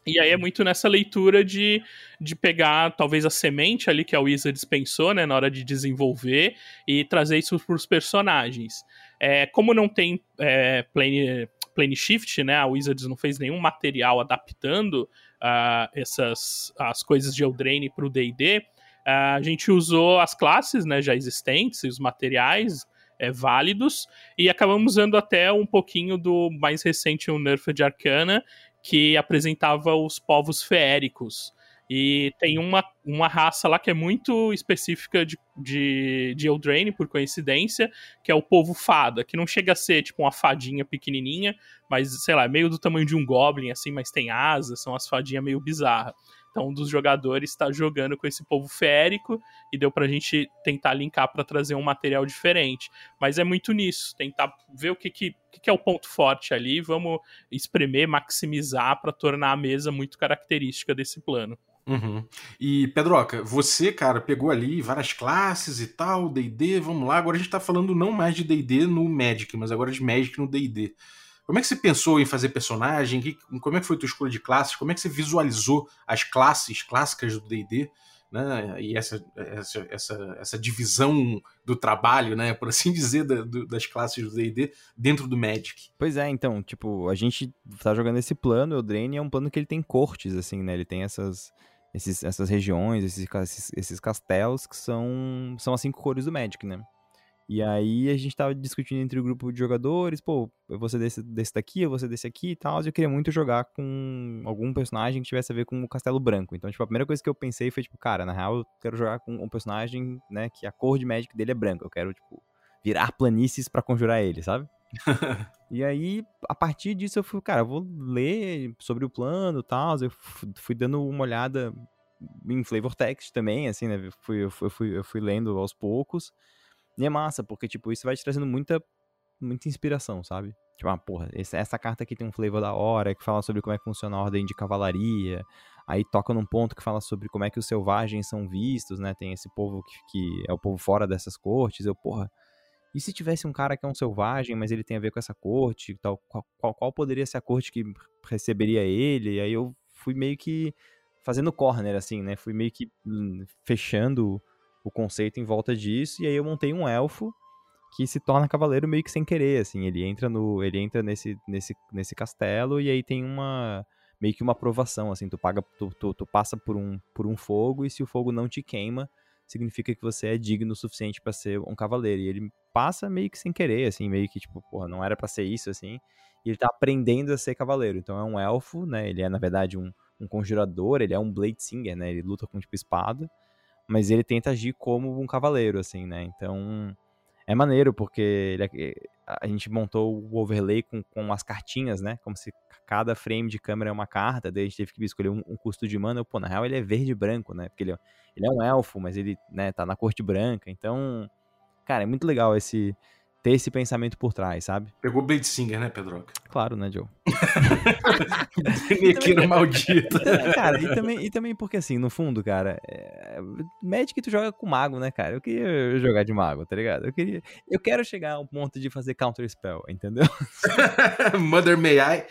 E aí é muito nessa leitura de, de pegar talvez a semente ali que a Wizards pensou, né, na hora de desenvolver e trazer isso para os personagens. É, como não tem é, plane, Plane Shift, né? A Wizards não fez nenhum material adaptando uh, essas as coisas de Eldraine para o D&D. A gente usou as classes, né, já existentes, os materiais é, válidos, e acabamos usando até um pouquinho do mais recente um Nerf de Arcana, que apresentava os povos feéricos. E tem uma, uma raça lá que é muito específica de, de, de Eldraine, por coincidência, que é o povo fada, que não chega a ser tipo uma fadinha pequenininha, mas sei lá, é meio do tamanho de um goblin, assim, mas tem asas, são as fadinhas meio bizarras. Então, um dos jogadores está jogando com esse povo férico e deu pra gente tentar linkar para trazer um material diferente. Mas é muito nisso, tentar ver o que, que, que é o ponto forte ali, vamos espremer, maximizar para tornar a mesa muito característica desse plano. Uhum. E, Pedroca, você, cara, pegou ali várias classes e tal, DD, vamos lá. Agora a gente tá falando não mais de DD no Magic, mas agora de Magic no DD. Como é que você pensou em fazer personagem? como é que foi a tua escolha de classes? Como é que você visualizou as classes clássicas do D&D? Né? E essa, essa, essa, essa divisão do trabalho, né? Por assim dizer, da, do, das classes do D&D dentro do Magic. Pois é, então, tipo, a gente tá jogando esse plano, o Drain é um plano que ele tem cortes, assim, né? Ele tem essas, esses, essas regiões, esses, esses, esses castelos que são, são as cinco cores do Magic, né? E aí a gente tava discutindo entre o grupo de jogadores, pô, eu vou ser desse, desse daqui, eu vou ser desse aqui e tal. E eu queria muito jogar com algum personagem que tivesse a ver com o Castelo Branco. Então, tipo, a primeira coisa que eu pensei foi, tipo, cara, na real, eu quero jogar com um personagem, né, que a cor de Magic dele é branca. Eu quero, tipo, virar planícies para conjurar ele, sabe? e aí, a partir disso, eu fui, cara, eu vou ler sobre o plano e tal. Eu fui dando uma olhada em flavor text também, assim, né? Eu fui, eu fui, eu fui lendo aos poucos. E é massa, porque, tipo, isso vai te trazendo muita, muita inspiração, sabe? Tipo, ah, porra, essa carta aqui tem um flavor da hora, que fala sobre como é que funciona a ordem de cavalaria. Aí toca num ponto que fala sobre como é que os selvagens são vistos, né? Tem esse povo que, que é o povo fora dessas cortes. Eu, porra, e se tivesse um cara que é um selvagem, mas ele tem a ver com essa corte, tal, qual, qual, qual poderia ser a corte que receberia ele? E aí eu fui meio que fazendo corner, assim, né? Fui meio que hum, fechando o conceito em volta disso, e aí eu montei um elfo que se torna cavaleiro meio que sem querer, assim, ele entra no, ele entra nesse, nesse, nesse castelo e aí tem uma meio que uma aprovação, assim, tu paga, tu, tu, tu passa por um, por um fogo e se o fogo não te queima, significa que você é digno o suficiente para ser um cavaleiro. E ele passa meio que sem querer, assim, meio que tipo, porra, não era para ser isso, assim. E ele tá aprendendo a ser cavaleiro. Então é um elfo, né? Ele é, na verdade, um, um conjurador, ele é um Blade Singer, né? Ele luta com, tipo, espada mas ele tenta agir como um cavaleiro, assim, né? Então, é maneiro, porque ele, é a gente montou o overlay com, com as cartinhas, né? Como se cada frame de câmera é uma carta, daí a gente teve que escolher um, um custo de mana. Pô, na real ele é verde e branco, né? Porque ele, é, ele é um elfo, mas ele, né, tá na corte branca. Então, cara, é muito legal esse ter esse pensamento por trás, sabe? Pegou Blade Singer, né, Pedroca? Claro, né, Joe? Mequeiro maldito. Cara, e também, e também porque assim, no fundo, cara, é... Magic tu joga com mago, né, cara? Eu queria jogar de mago, tá ligado? Eu queria. Eu quero chegar ao ponto de fazer counter spell, entendeu? Mother May I.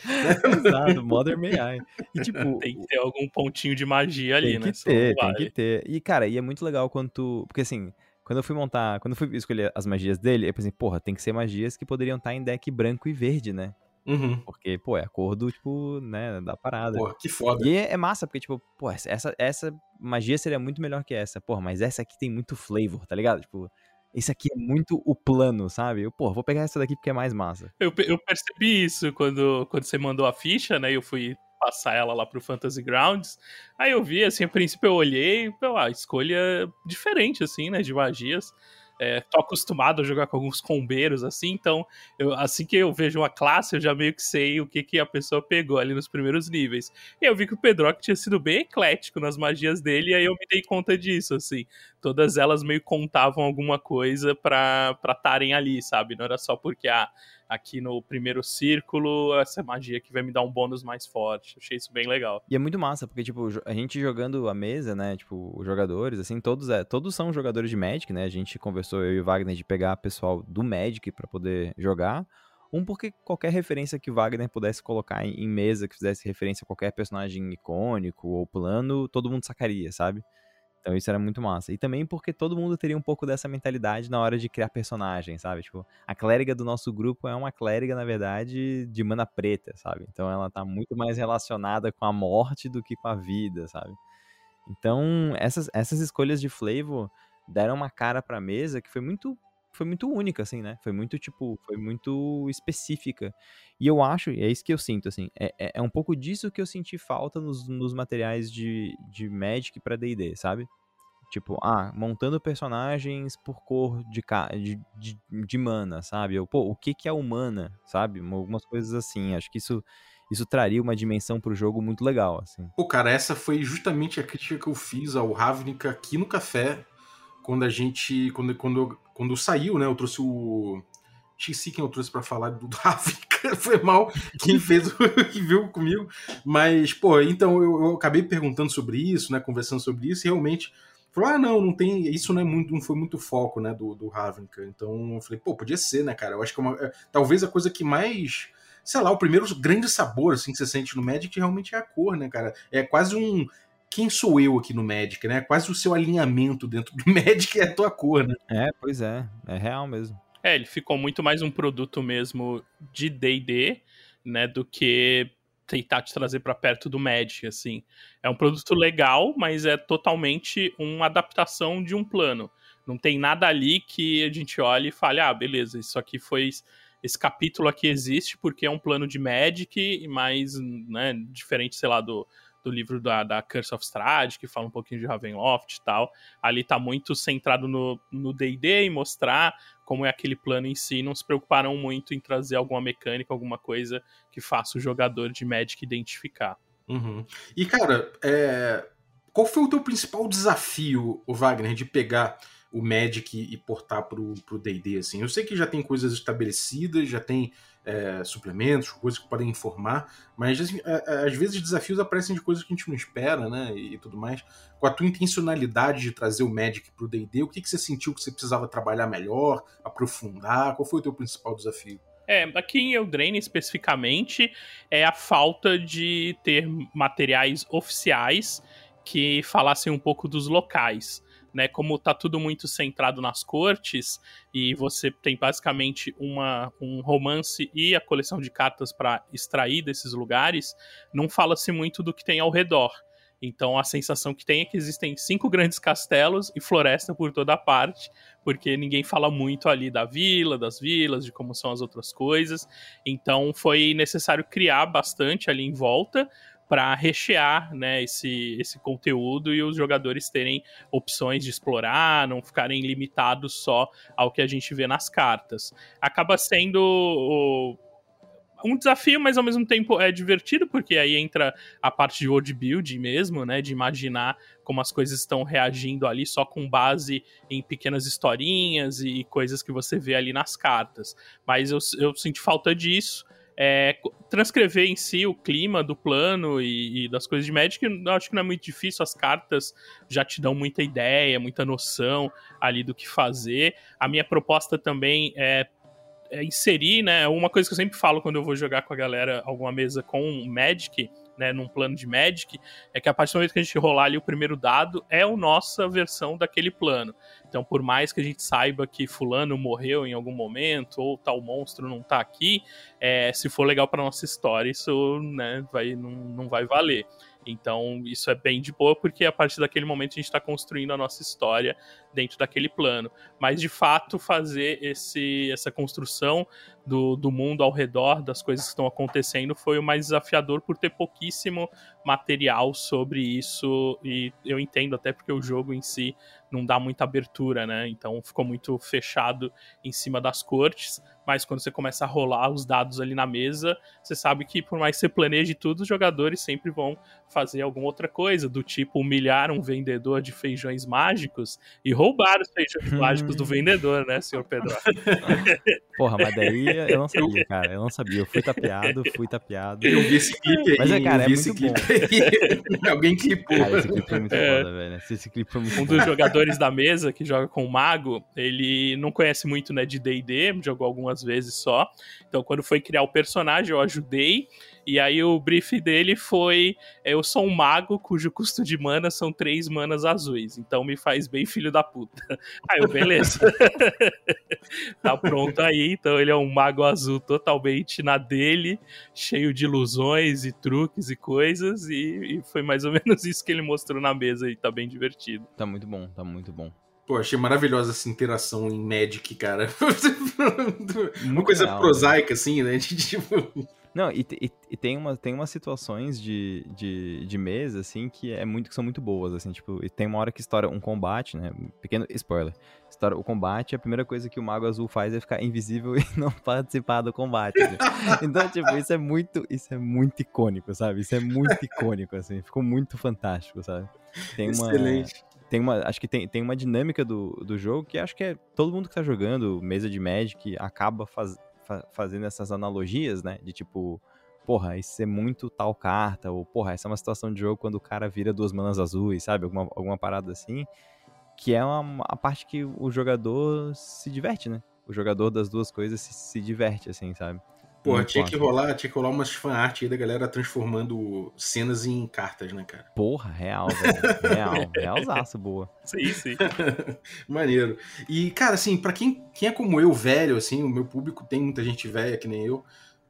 Exato, Mother May I. E, tipo, tem que ter algum pontinho de magia ali, tem né? Que ter, tem que ter. E, cara, e é muito legal quando tu. Porque assim quando eu fui montar, quando eu fui escolher as magias dele, eu pensei, porra, tem que ser magias que poderiam estar em deck branco e verde, né? Uhum. Porque, pô, é a cor do, tipo, né, da parada. Porra, que foda. E é, massa, porque, tipo, pô, essa, essa magia seria muito melhor que essa. Porra, mas essa aqui tem muito flavor, tá ligado? Tipo, esse aqui é muito o plano, sabe? Eu, pô, vou pegar essa daqui porque é mais massa. Eu, eu percebi isso quando, quando você mandou a ficha, né? Eu fui passar ela lá pro Fantasy Grounds. Aí eu vi, assim, a princípio eu olhei, pô, a escolha diferente, assim, né, de magias. É, tô acostumado a jogar com alguns combeiros, assim, então eu, assim que eu vejo uma classe, eu já meio que sei o que, que a pessoa pegou ali nos primeiros níveis. E eu vi que o Pedrock tinha sido bem eclético nas magias dele, e aí eu me dei conta disso, assim. Todas elas meio contavam alguma coisa pra estarem ali, sabe? Não era só porque, ah, aqui no primeiro círculo, essa magia que vai me dar um bônus mais forte. Achei isso bem legal. E é muito massa, porque, tipo, a gente jogando a mesa, né, tipo, os jogadores, assim, todos, é, todos são jogadores de Magic, né, a gente conversou, eu e o Wagner, de pegar pessoal do Magic para poder jogar, um, porque qualquer referência que Wagner pudesse colocar em mesa, que fizesse referência a qualquer personagem icônico ou plano, todo mundo sacaria, sabe? Então isso era muito massa. E também porque todo mundo teria um pouco dessa mentalidade na hora de criar personagens, sabe? Tipo, a clériga do nosso grupo é uma clériga, na verdade, de mana preta, sabe? Então ela tá muito mais relacionada com a morte do que com a vida, sabe? Então, essas, essas escolhas de flavor deram uma cara pra mesa que foi muito foi muito única, assim, né? Foi muito, tipo, foi muito específica. E eu acho, e é isso que eu sinto, assim, é, é, é um pouco disso que eu senti falta nos, nos materiais de, de Magic pra D&D, sabe? Tipo, ah, montando personagens por cor de, de, de, de mana, sabe? Ou, pô, o que que é humana, sabe? Algumas coisas assim, acho que isso isso traria uma dimensão pro jogo muito legal, assim. Pô, cara, essa foi justamente a crítica que eu fiz ao Ravnica aqui no café, quando a gente. Quando, quando, quando saiu, né? Eu trouxe o. Esqueci quem eu trouxe para falar do Ravnica. Foi mal quem fez o que viu comigo. Mas, pô, então eu, eu, acabei perguntando sobre isso, né? Conversando sobre isso, e realmente. Falou, ah, não, não tem. Isso não, é muito, não foi muito foco, né, do, do Ravnica. Então eu falei, pô, podia ser, né, cara? Eu acho que é uma, é, talvez a coisa que mais sei lá, o primeiro grande sabor assim que você sente no Magic realmente é a cor, né, cara? É quase um quem sou eu aqui no Magic, né? Quase o seu alinhamento dentro do Magic é a tua cor, né? É, pois é, é real mesmo. É, ele ficou muito mais um produto mesmo de D&D, né, do que tentar te trazer para perto do Magic, assim. É um produto legal, mas é totalmente uma adaptação de um plano. Não tem nada ali que a gente olhe e fale, ah, beleza, isso aqui foi esse capítulo aqui existe porque é um plano de Magic, mas né, diferente, sei lá, do, do livro da, da Curse of Strahd, que fala um pouquinho de Ravenloft e tal. Ali tá muito centrado no D&D e mostrar como é aquele plano em si. Não se preocuparam muito em trazer alguma mecânica, alguma coisa que faça o jogador de Magic identificar. Uhum. E, cara, é... qual foi o teu principal desafio, o Wagner, de pegar o Magic e portar pro D&D, assim. Eu sei que já tem coisas estabelecidas, já tem é, suplementos, coisas que podem informar, mas assim, às vezes desafios aparecem de coisas que a gente não espera, né, e, e tudo mais. Com a tua intencionalidade de trazer o Magic pro D&D, o que, que você sentiu que você precisava trabalhar melhor, aprofundar? Qual foi o teu principal desafio? É, aqui em Eldraine especificamente, é a falta de ter materiais oficiais que falassem um pouco dos locais né? Como tá tudo muito centrado nas cortes e você tem basicamente uma, um romance e a coleção de cartas para extrair desses lugares, não fala-se muito do que tem ao redor. Então a sensação que tem é que existem cinco grandes castelos e floresta por toda parte, porque ninguém fala muito ali da vila, das vilas, de como são as outras coisas. Então foi necessário criar bastante ali em volta para rechear né, esse, esse conteúdo e os jogadores terem opções de explorar, não ficarem limitados só ao que a gente vê nas cartas. Acaba sendo o, um desafio, mas ao mesmo tempo é divertido, porque aí entra a parte de world building mesmo, né? De imaginar como as coisas estão reagindo ali só com base em pequenas historinhas e coisas que você vê ali nas cartas. Mas eu, eu senti falta disso. É, transcrever em si o clima do plano e, e, das coisas de Magic, eu acho que não é muito difícil, as cartas já te dão muita ideia, muita noção ali do que fazer. A minha proposta também é, é inserir, né, uma coisa que eu sempre falo quando eu vou jogar com a galera alguma mesa com Magic, né, num plano de Magic, é que a partir do momento que a gente rolar ali o primeiro dado, é a nossa versão daquele plano. Então, por mais que a gente saiba que fulano morreu em algum momento, ou tal monstro não tá aqui, é, se for legal para nossa história, isso né, vai, não, não vai valer. Então, isso é bem de boa, porque a partir daquele momento a gente está construindo a nossa história dentro daquele plano. Mas, de fato, fazer esse, essa construção do, do mundo ao redor, das coisas que estão acontecendo, foi o mais desafiador por ter pouquíssimo material sobre isso. E eu entendo até porque o jogo em si não dá muita abertura, né? Então ficou muito fechado em cima das cortes. Mas quando você começa a rolar os dados ali na mesa, você sabe que por mais que você planeje tudo, os jogadores sempre vão fazer alguma outra coisa, do tipo humilhar um vendedor de feijões mágicos e roubar os feijões mágicos do vendedor, né, senhor Pedro? Porra, mas daí eu não sabia, cara. Eu não sabia. Eu fui tapeado, fui tapeado. Eu vi esse clipe aí. Mas é, cara, é muito bom. Alguém clipou. Cara, esse clipe foi muito é. foda, velho. Esse clipe foi muito Um bom. dos jogadores da mesa que joga com o Mago, ele não conhece muito, né, de D&D, jogou algumas vezes só. Então, quando foi criar o personagem, eu ajudei E aí o brief dele foi: eu sou um mago cujo custo de mana são três manas azuis, então me faz bem filho da puta. Aí eu, beleza. tá pronto aí, então ele é um mago azul totalmente na dele, cheio de ilusões e truques e coisas, e, e foi mais ou menos isso que ele mostrou na mesa e tá bem divertido. Tá muito bom, tá muito bom. Pô, achei maravilhosa essa interação em Magic, cara. Uma coisa prosaica, assim, né? De, tipo... Não, e, e, e tem, uma, tem umas situações de, de, de mesa, assim, que, é muito, que são muito boas, assim, tipo, e tem uma hora que estoura um combate, né, pequeno spoiler, estoura o combate, a primeira coisa que o Mago Azul faz é ficar invisível e não participar do combate, assim. Então, tipo, isso é muito, isso é muito icônico, sabe, isso é muito icônico, assim, ficou muito fantástico, sabe. Tem uma, Excelente. tem uma, acho que tem, tem uma dinâmica do, do jogo que acho que é todo mundo que tá jogando mesa de Magic acaba faz, fa- fazendo essas analogias, né? De tipo, porra, isso é muito tal carta, ou porra, essa é uma situação de jogo quando o cara vira duas manas azuis, sabe? Alguma, alguma parada assim. Que é uma, a parte que o jogador se diverte, né? O jogador das duas coisas se, se diverte, assim, sabe? Porra, Muito tinha que rolar, tinha que rolar umas fanart aí da galera transformando cenas em cartas, né, cara? Porra, real, velho. Real. Realzaço, boa. Sim, sim. Maneiro. E, cara, assim, pra quem, quem é como eu, velho, assim, o meu público tem muita gente velha que nem eu,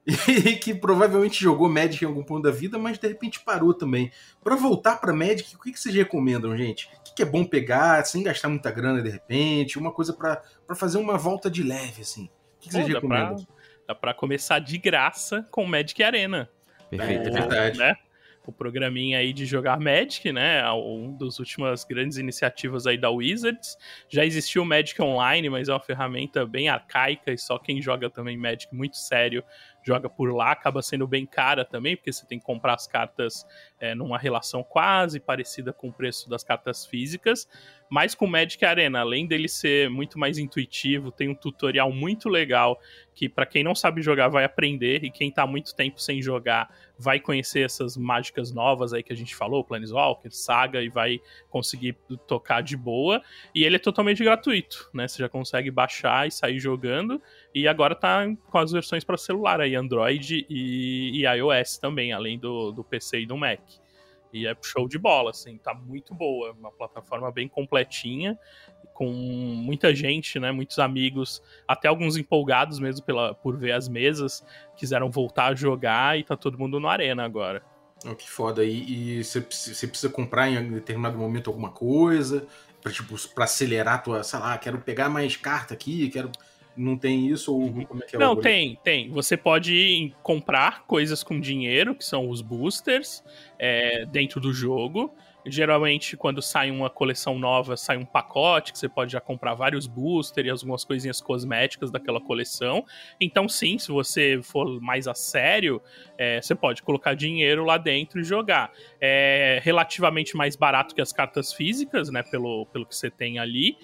e que provavelmente jogou Magic em algum ponto da vida, mas de repente parou também. Pra voltar pra Magic, o que, que vocês recomendam, gente? O que, que é bom pegar, sem gastar muita grana de repente? Uma coisa pra pra fazer uma volta de leve, assim. O que, que vocês Pô, dá, pra, recomendam? Dá pra começar de graça com Magic Arena. Perfeito. É o- verdade. né? O programinha aí de jogar Magic, né? Um das últimas grandes iniciativas aí da Wizards. Já existiu o Magic Online, mas é uma ferramenta bem arcaica e só quem joga também Magic muito sério joga por lá. Acaba sendo bem cara também, porque você tem que comprar as cartas é, numa relação quase parecida com o preço das cartas físicas. Mas com Magic Arena, além dele ser muito mais intuitivo, tem um tutorial muito legal que para quem não sabe jogar vai aprender e quem tá muito tempo sem jogar vai conhecer essas mágicas novas aí que a gente falou, Planeswalker, Saga e vai conseguir tocar de boa. E ele é totalmente gratuito, né? Você já consegue baixar e sair jogando. E agora tá com as versões para celular aí, Android e, e iOS também, além do, do PC e do Mac. E é show de bola, assim, tá muito boa. Uma plataforma bem completinha, com muita gente, né? Muitos amigos, até alguns empolgados mesmo pela, por ver as mesas, quiseram voltar a jogar e tá todo mundo no Arena agora. Oh, que foda. E, você precisa comprar em determinado momento alguma coisa pra, tipo, pra acelerar a tua, sei lá, quero pegar mais carta aqui, quero. Não tem isso? Ou como é que é Não, tem, tem. Você pode comprar coisas com dinheiro, que são os boosters, é, dentro do jogo. Geralmente, quando sai uma coleção nova, sai um pacote que você pode já comprar vários boosters e algumas coisinhas cosméticas daquela coleção. Então, sim, se você for mais a sério, é, você pode colocar dinheiro lá dentro e jogar. É relativamente mais barato que as cartas físicas, né? Pelo, pelo que você tem ali.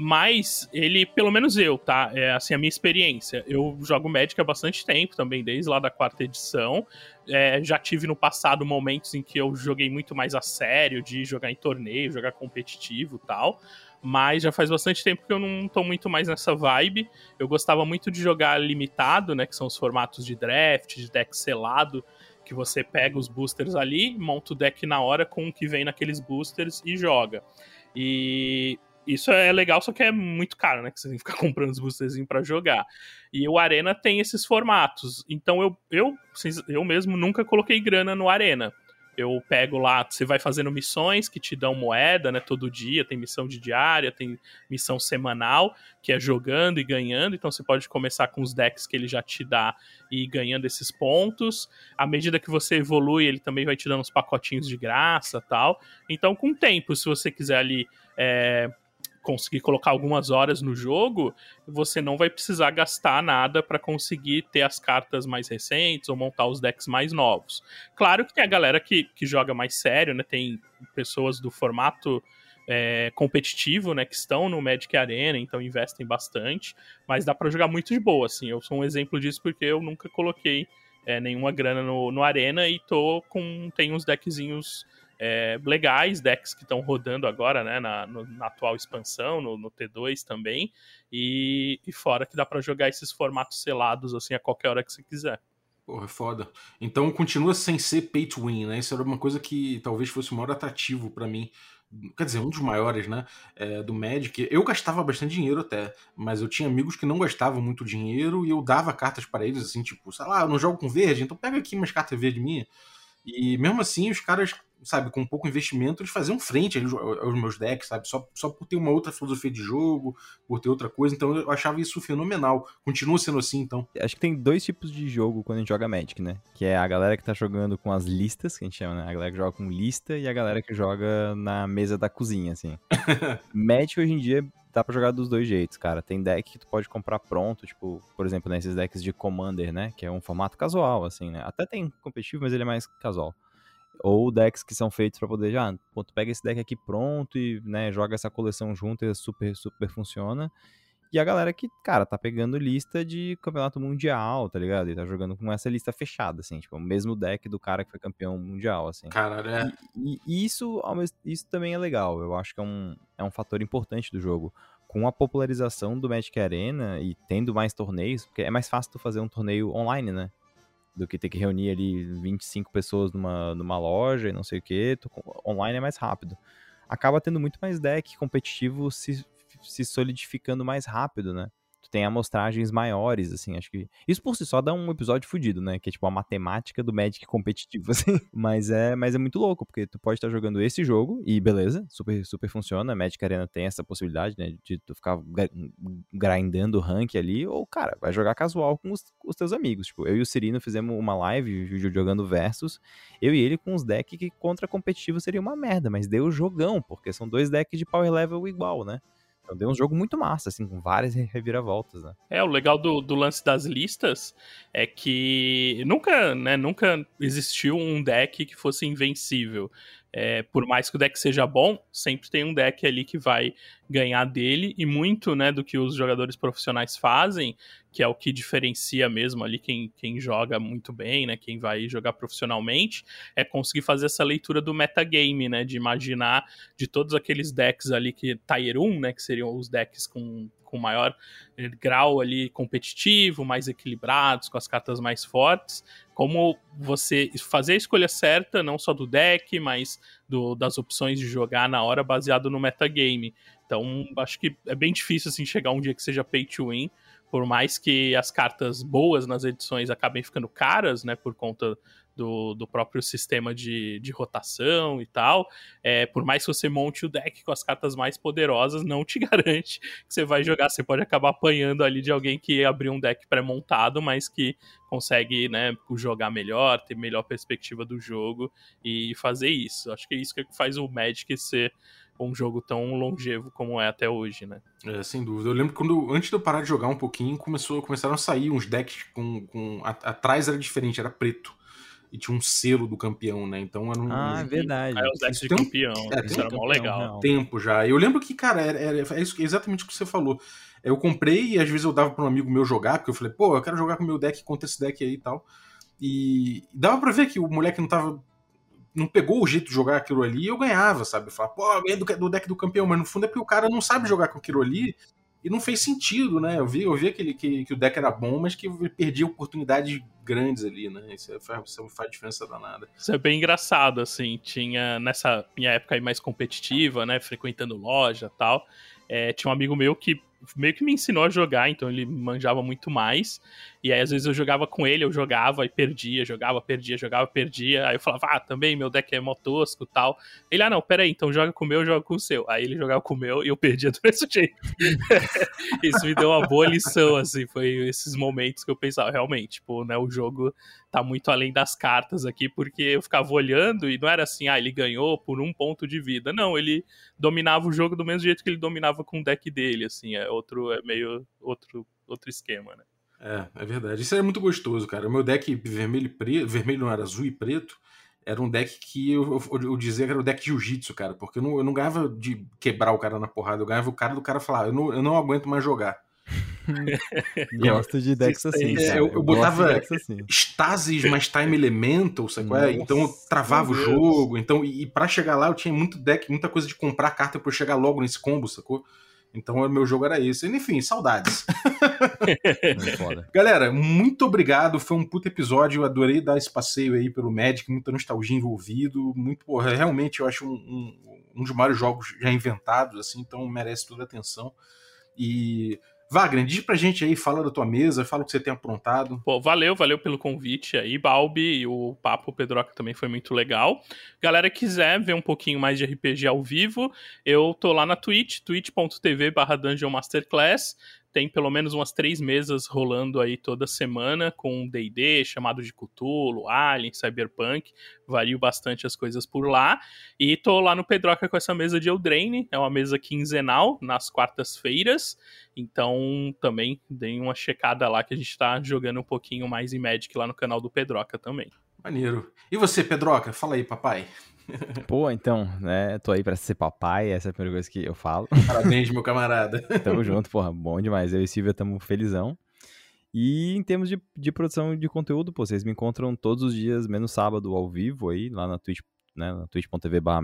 Mas ele, pelo menos eu, tá? É assim, a minha experiência. Eu jogo Magic há bastante tempo também, desde lá da quarta edição. É, já tive no passado momentos em que eu joguei muito mais a sério, de jogar em torneio, jogar competitivo tal. Mas já faz bastante tempo que eu não tô muito mais nessa vibe. Eu gostava muito de jogar limitado, né? Que são os formatos de draft, de deck selado, que você pega os boosters ali, monta o deck na hora com o que vem naqueles boosters e joga. E isso é legal, só que é muito caro, né? Que você tem que ficar comprando os boosterzinhos pra jogar. E o Arena tem esses formatos. Então eu, eu, eu mesmo nunca coloquei grana no Arena. Eu pego lá, você vai fazendo missões que te dão moeda, né? Todo dia, tem missão de diária, tem missão semanal, que é jogando e ganhando. Então você pode começar com os decks que ele já te dá e ganhando esses pontos. À medida que você evolui, ele também vai te dando uns pacotinhos de graça tal. Então, com o tempo, se você quiser ali. É, conseguir colocar algumas horas no jogo, você não vai precisar gastar nada para conseguir ter as cartas mais recentes ou montar os decks mais novos. Claro que tem a galera que, que joga mais sério, né? Tem pessoas do formato é, competitivo, né? Que estão no Magic Arena, então investem bastante, mas dá para jogar muito de boa, assim. Eu sou um exemplo disso porque eu nunca coloquei é, nenhuma grana no, no Arena e tô com. tem uns deckzinhos é, legais, decks que estão rodando agora, né, na, no- na atual expansão, no, no T2 também, e, e fora que dá pra jogar esses formatos selados, assim, a qualquer hora que você quiser. Porra, é foda. Então continua sem ser pay to win, né? Isso era uma coisa que talvez fosse o maior atrativo pra mim. Quer dizer, um dos maiores, né? É, do Magic. Eu gastava bastante dinheiro até, mas eu tinha amigos que não gastavam muito dinheiro e eu dava cartas para eles, assim, tipo, sei lá, eu não jogo com verde, então pega aqui umas cartas verde minha. E mesmo assim, os caras sabe, com pouco investimento, eles faziam frente aos meus decks, sabe? Só, só por ter uma outra filosofia de jogo, por ter outra coisa. Então eu achava isso fenomenal. Continua sendo assim, então. Acho que tem dois tipos de jogo quando a gente joga Magic, né? Que é a galera que tá jogando com as listas, que a gente chama, né? A galera que joga com lista e a galera que joga na mesa da cozinha, assim. Magic hoje em dia dá pra jogar dos dois jeitos, cara. Tem deck que tu pode comprar pronto, tipo, por exemplo, nesses decks de Commander, né? Que é um formato casual, assim, né? Até tem competitivo, mas ele é mais casual ou decks que são feitos para poder já, ah, tu pega esse deck aqui pronto e, né, joga essa coleção junto e super super funciona. E a galera que, cara, tá pegando lista de campeonato mundial, tá ligado? E tá jogando com essa lista fechada, assim, tipo, o mesmo deck do cara que foi campeão mundial, assim. Caralho, é. E, e isso, isso também é legal. Eu acho que é um, é um fator importante do jogo. Com a popularização do Magic Arena e tendo mais torneios, porque é mais fácil tu fazer um torneio online, né? Do que ter que reunir ali 25 pessoas numa, numa loja e não sei o que. Online é mais rápido. Acaba tendo muito mais deck competitivo se, se solidificando mais rápido, né? Tu tem amostragens maiores, assim, acho que isso por si só dá um episódio fudido, né, que é tipo a matemática do Magic competitivo, assim, mas é, mas é muito louco, porque tu pode estar jogando esse jogo e beleza, super, super funciona, Magic Arena tem essa possibilidade, né, de tu ficar grindando o rank ali, ou, cara, vai jogar casual com os, os teus amigos, tipo, eu e o Cirino fizemos uma live jogando versus, eu e ele com os decks que contra competitivo seria uma merda, mas deu jogão, porque são dois decks de power level igual, né, então deu um jogo muito massa, assim, com várias reviravoltas, né? É, o legal do, do lance das listas é que nunca, né, nunca existiu um deck que fosse invencível. É, por mais que o deck seja bom, sempre tem um deck ali que vai ganhar dele, e muito né, do que os jogadores profissionais fazem, que é o que diferencia mesmo ali quem, quem joga muito bem, né, quem vai jogar profissionalmente, é conseguir fazer essa leitura do metagame, né, de imaginar de todos aqueles decks ali que Tier 1, né, que seriam os decks com, com maior grau ali competitivo, mais equilibrados, com as cartas mais fortes, como você fazer a escolha certa, não só do deck, mas do, das opções de jogar na hora baseado no metagame. Então, acho que é bem difícil assim chegar um dia que seja pay to win, por mais que as cartas boas nas edições acabem ficando caras, né, por conta do, do próprio sistema de, de rotação e tal. É, por mais que você monte o deck com as cartas mais poderosas, não te garante que você vai jogar. Você pode acabar apanhando ali de alguém que abriu um deck pré-montado, mas que consegue né, jogar melhor, ter melhor perspectiva do jogo e fazer isso. Acho que é isso que faz o Magic ser um jogo tão longevo como é até hoje, né? É, sem dúvida. Eu lembro quando, antes de eu parar de jogar um pouquinho, começou, começaram a sair uns decks com. com a, atrás era diferente, era preto. E tinha um selo do campeão, né? Então era um. Ah, é verdade. É, os decks de campeão. É, isso era mó legal. Real. Tempo já. Eu lembro que, cara, era, era, é isso, exatamente o que você falou. Eu comprei e às vezes eu dava para um amigo meu jogar, porque eu falei, pô, eu quero jogar com o meu deck contra esse deck aí e tal. E dava pra ver que o moleque não tava não pegou o jeito de jogar aquilo ali, eu ganhava, sabe? Eu falava, pô, eu ganhei do, do, deck do campeão, mas no fundo é porque o cara não sabe jogar com aquilo ali e não fez sentido, né? Eu vi, eu vi aquele, que, que o deck era bom, mas que perdia oportunidades grandes ali, né? Isso faz, isso faz diferença danada. Isso é bem engraçado, assim. Tinha nessa minha época aí mais competitiva, né? Frequentando loja tal. É, tinha um amigo meu que meio que me ensinou a jogar, então ele manjava muito mais. E aí, às vezes, eu jogava com ele, eu jogava e perdia, jogava, perdia, jogava, perdia. Aí eu falava, ah, também meu deck é mó tosco e tal. Ele, ah, não, peraí, então joga com o meu, joga com o seu. Aí ele jogava com o meu e eu perdia do mesmo jeito. Isso me deu uma boa lição, assim, foi esses momentos que eu pensava, realmente, tipo, né, o jogo tá muito além das cartas aqui, porque eu ficava olhando e não era assim, ah, ele ganhou por um ponto de vida. Não, ele dominava o jogo do mesmo jeito que ele dominava com o deck dele, assim, é outro, é meio outro, outro esquema, né? É, é verdade. Isso é muito gostoso, cara. O meu deck vermelho e preto, vermelho não era azul e preto, era um deck que eu, eu, eu dizia que era o deck jiu-jitsu, cara, porque eu não, eu não ganhava de quebrar o cara na porrada, eu ganhava o cara do cara falar, eu não, eu não aguento mais jogar. Gosto de decks assim. É, eu, eu botava assim. Stasis mais Time Elemental, sabe é? Então eu travava o jogo. Então, e, e para chegar lá eu tinha muito deck, muita coisa de comprar carta pra eu chegar logo nesse combo, sacou? Então o meu jogo era esse. Enfim, saudades. Foda. Galera, muito obrigado. Foi um puto episódio. Eu adorei dar esse passeio aí pelo Magic, muita nostalgia envolvido. Muito, porra, realmente eu acho um, um, um dos maiores jogos já inventados, assim, então merece toda a atenção. E Wagner, diz pra gente aí, fala da tua mesa, fala o que você tem aprontado. Pô, valeu, valeu pelo convite aí, Balbi. O papo Pedroca também foi muito legal. Galera, quiser ver um pouquinho mais de RPG ao vivo, eu tô lá na Twitch, twitch.tv barra Dungeon Masterclass tem pelo menos umas três mesas rolando aí toda semana com D&D, chamado de Cthulhu, Alien, Cyberpunk, vario bastante as coisas por lá, e tô lá no Pedroca com essa mesa de Eldraine, é uma mesa quinzenal, nas quartas-feiras, então também deem uma checada lá que a gente tá jogando um pouquinho mais em Magic lá no canal do Pedroca também. Maneiro. E você, Pedroca? Fala aí, papai. Pô, então, né? Tô aí pra ser papai, essa é a primeira coisa que eu falo. Parabéns, meu camarada. Tamo junto, porra, bom demais. Eu e Silvia tamo felizão. E em termos de, de produção de conteúdo, pô, vocês me encontram todos os dias, menos sábado, ao vivo aí, lá na Twitch, né, na twitch.tv barra.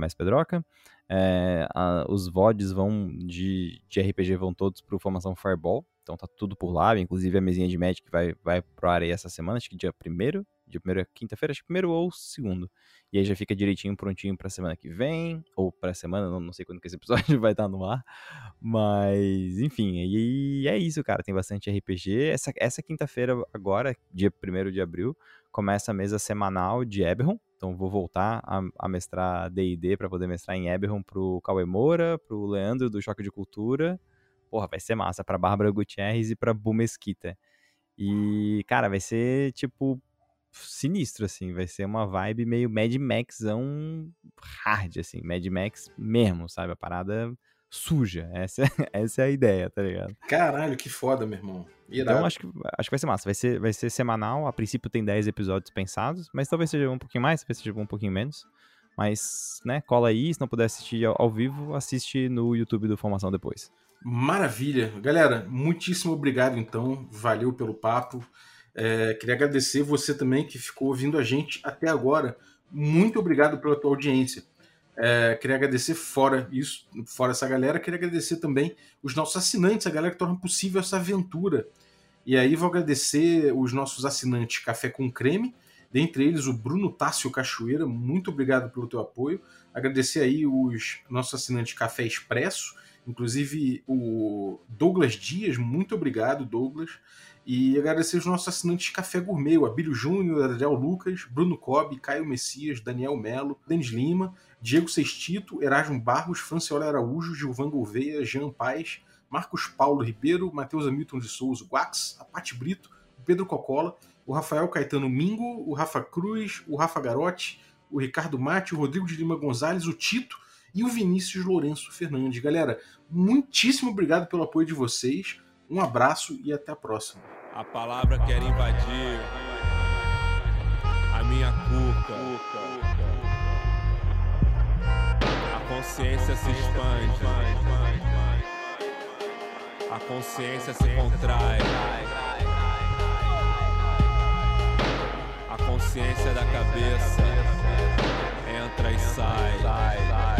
É, a, os VODs vão de, de RPG vão todos pro Formação Fireball, então tá tudo por lá, inclusive a mesinha de Magic vai, vai pro ar aí essa semana, acho que dia primeiro, dia primeiro quinta-feira, acho que primeiro ou segundo. E aí já fica direitinho, prontinho pra semana que vem, ou pra semana, não, não sei quando que esse episódio vai estar no ar. Mas, enfim, e é isso, cara. Tem bastante RPG. Essa, essa quinta-feira, agora, dia 1 de abril, começa a mesa semanal de Eberron. Então vou voltar a, a mestrar D&D para poder mestrar em Eberron pro Cauê Moura, pro Leandro do Choque de Cultura. Porra, vai ser massa. Pra Bárbara Gutierrez e pra Bu Mesquita. E, cara, vai ser, tipo, sinistro, assim. Vai ser uma vibe meio Mad Maxão hard, assim. Mad Max mesmo, sabe? A parada suja. Essa, essa é a ideia, tá ligado? Caralho, que foda, meu irmão. Irado. Então acho que, acho que vai ser massa. Vai ser, vai ser semanal. A princípio tem 10 episódios pensados, mas talvez seja um pouquinho mais, talvez seja um pouquinho menos. Mas, né, cola aí. Se não puder assistir ao, ao vivo, assiste no YouTube do Formação depois. Maravilha. Galera, muitíssimo obrigado, então. Valeu pelo papo. É, queria agradecer você também que ficou ouvindo a gente até agora. Muito obrigado pela tua audiência. É, queria agradecer fora isso, fora essa galera, queria agradecer também os nossos assinantes, a galera que torna possível essa aventura. E aí vou agradecer os nossos assinantes Café com Creme, dentre eles o Bruno Tássio Cachoeira, muito obrigado pelo teu apoio. Agradecer aí os nossos assinantes Café Expresso, inclusive o Douglas Dias, muito obrigado, Douglas. E agradecer os nossos assinantes Café Gourmet, o Abílio Júnior, Adriel Lucas, Bruno Cobb, Caio Messias, Daniel Melo, Denis Lima, Diego Sextito, Erasmo Barros, Franciola Araújo, Gilvan Gouveia, Jean Paes, Marcos Paulo Ribeiro, Matheus Hamilton de Souza, Guax, a Pati Brito, Pedro Cocola, o Rafael Caetano Mingo, o Rafa Cruz, o Rafa Garotti, o Ricardo Mate, o Rodrigo de Lima Gonzalez, o Tito e o Vinícius Lourenço Fernandes. Galera, muitíssimo obrigado pelo apoio de vocês. Um abraço e até a próxima. A palavra quer invadir a minha cuca. A consciência se expande. A consciência se contrai. A consciência da cabeça entra e sai.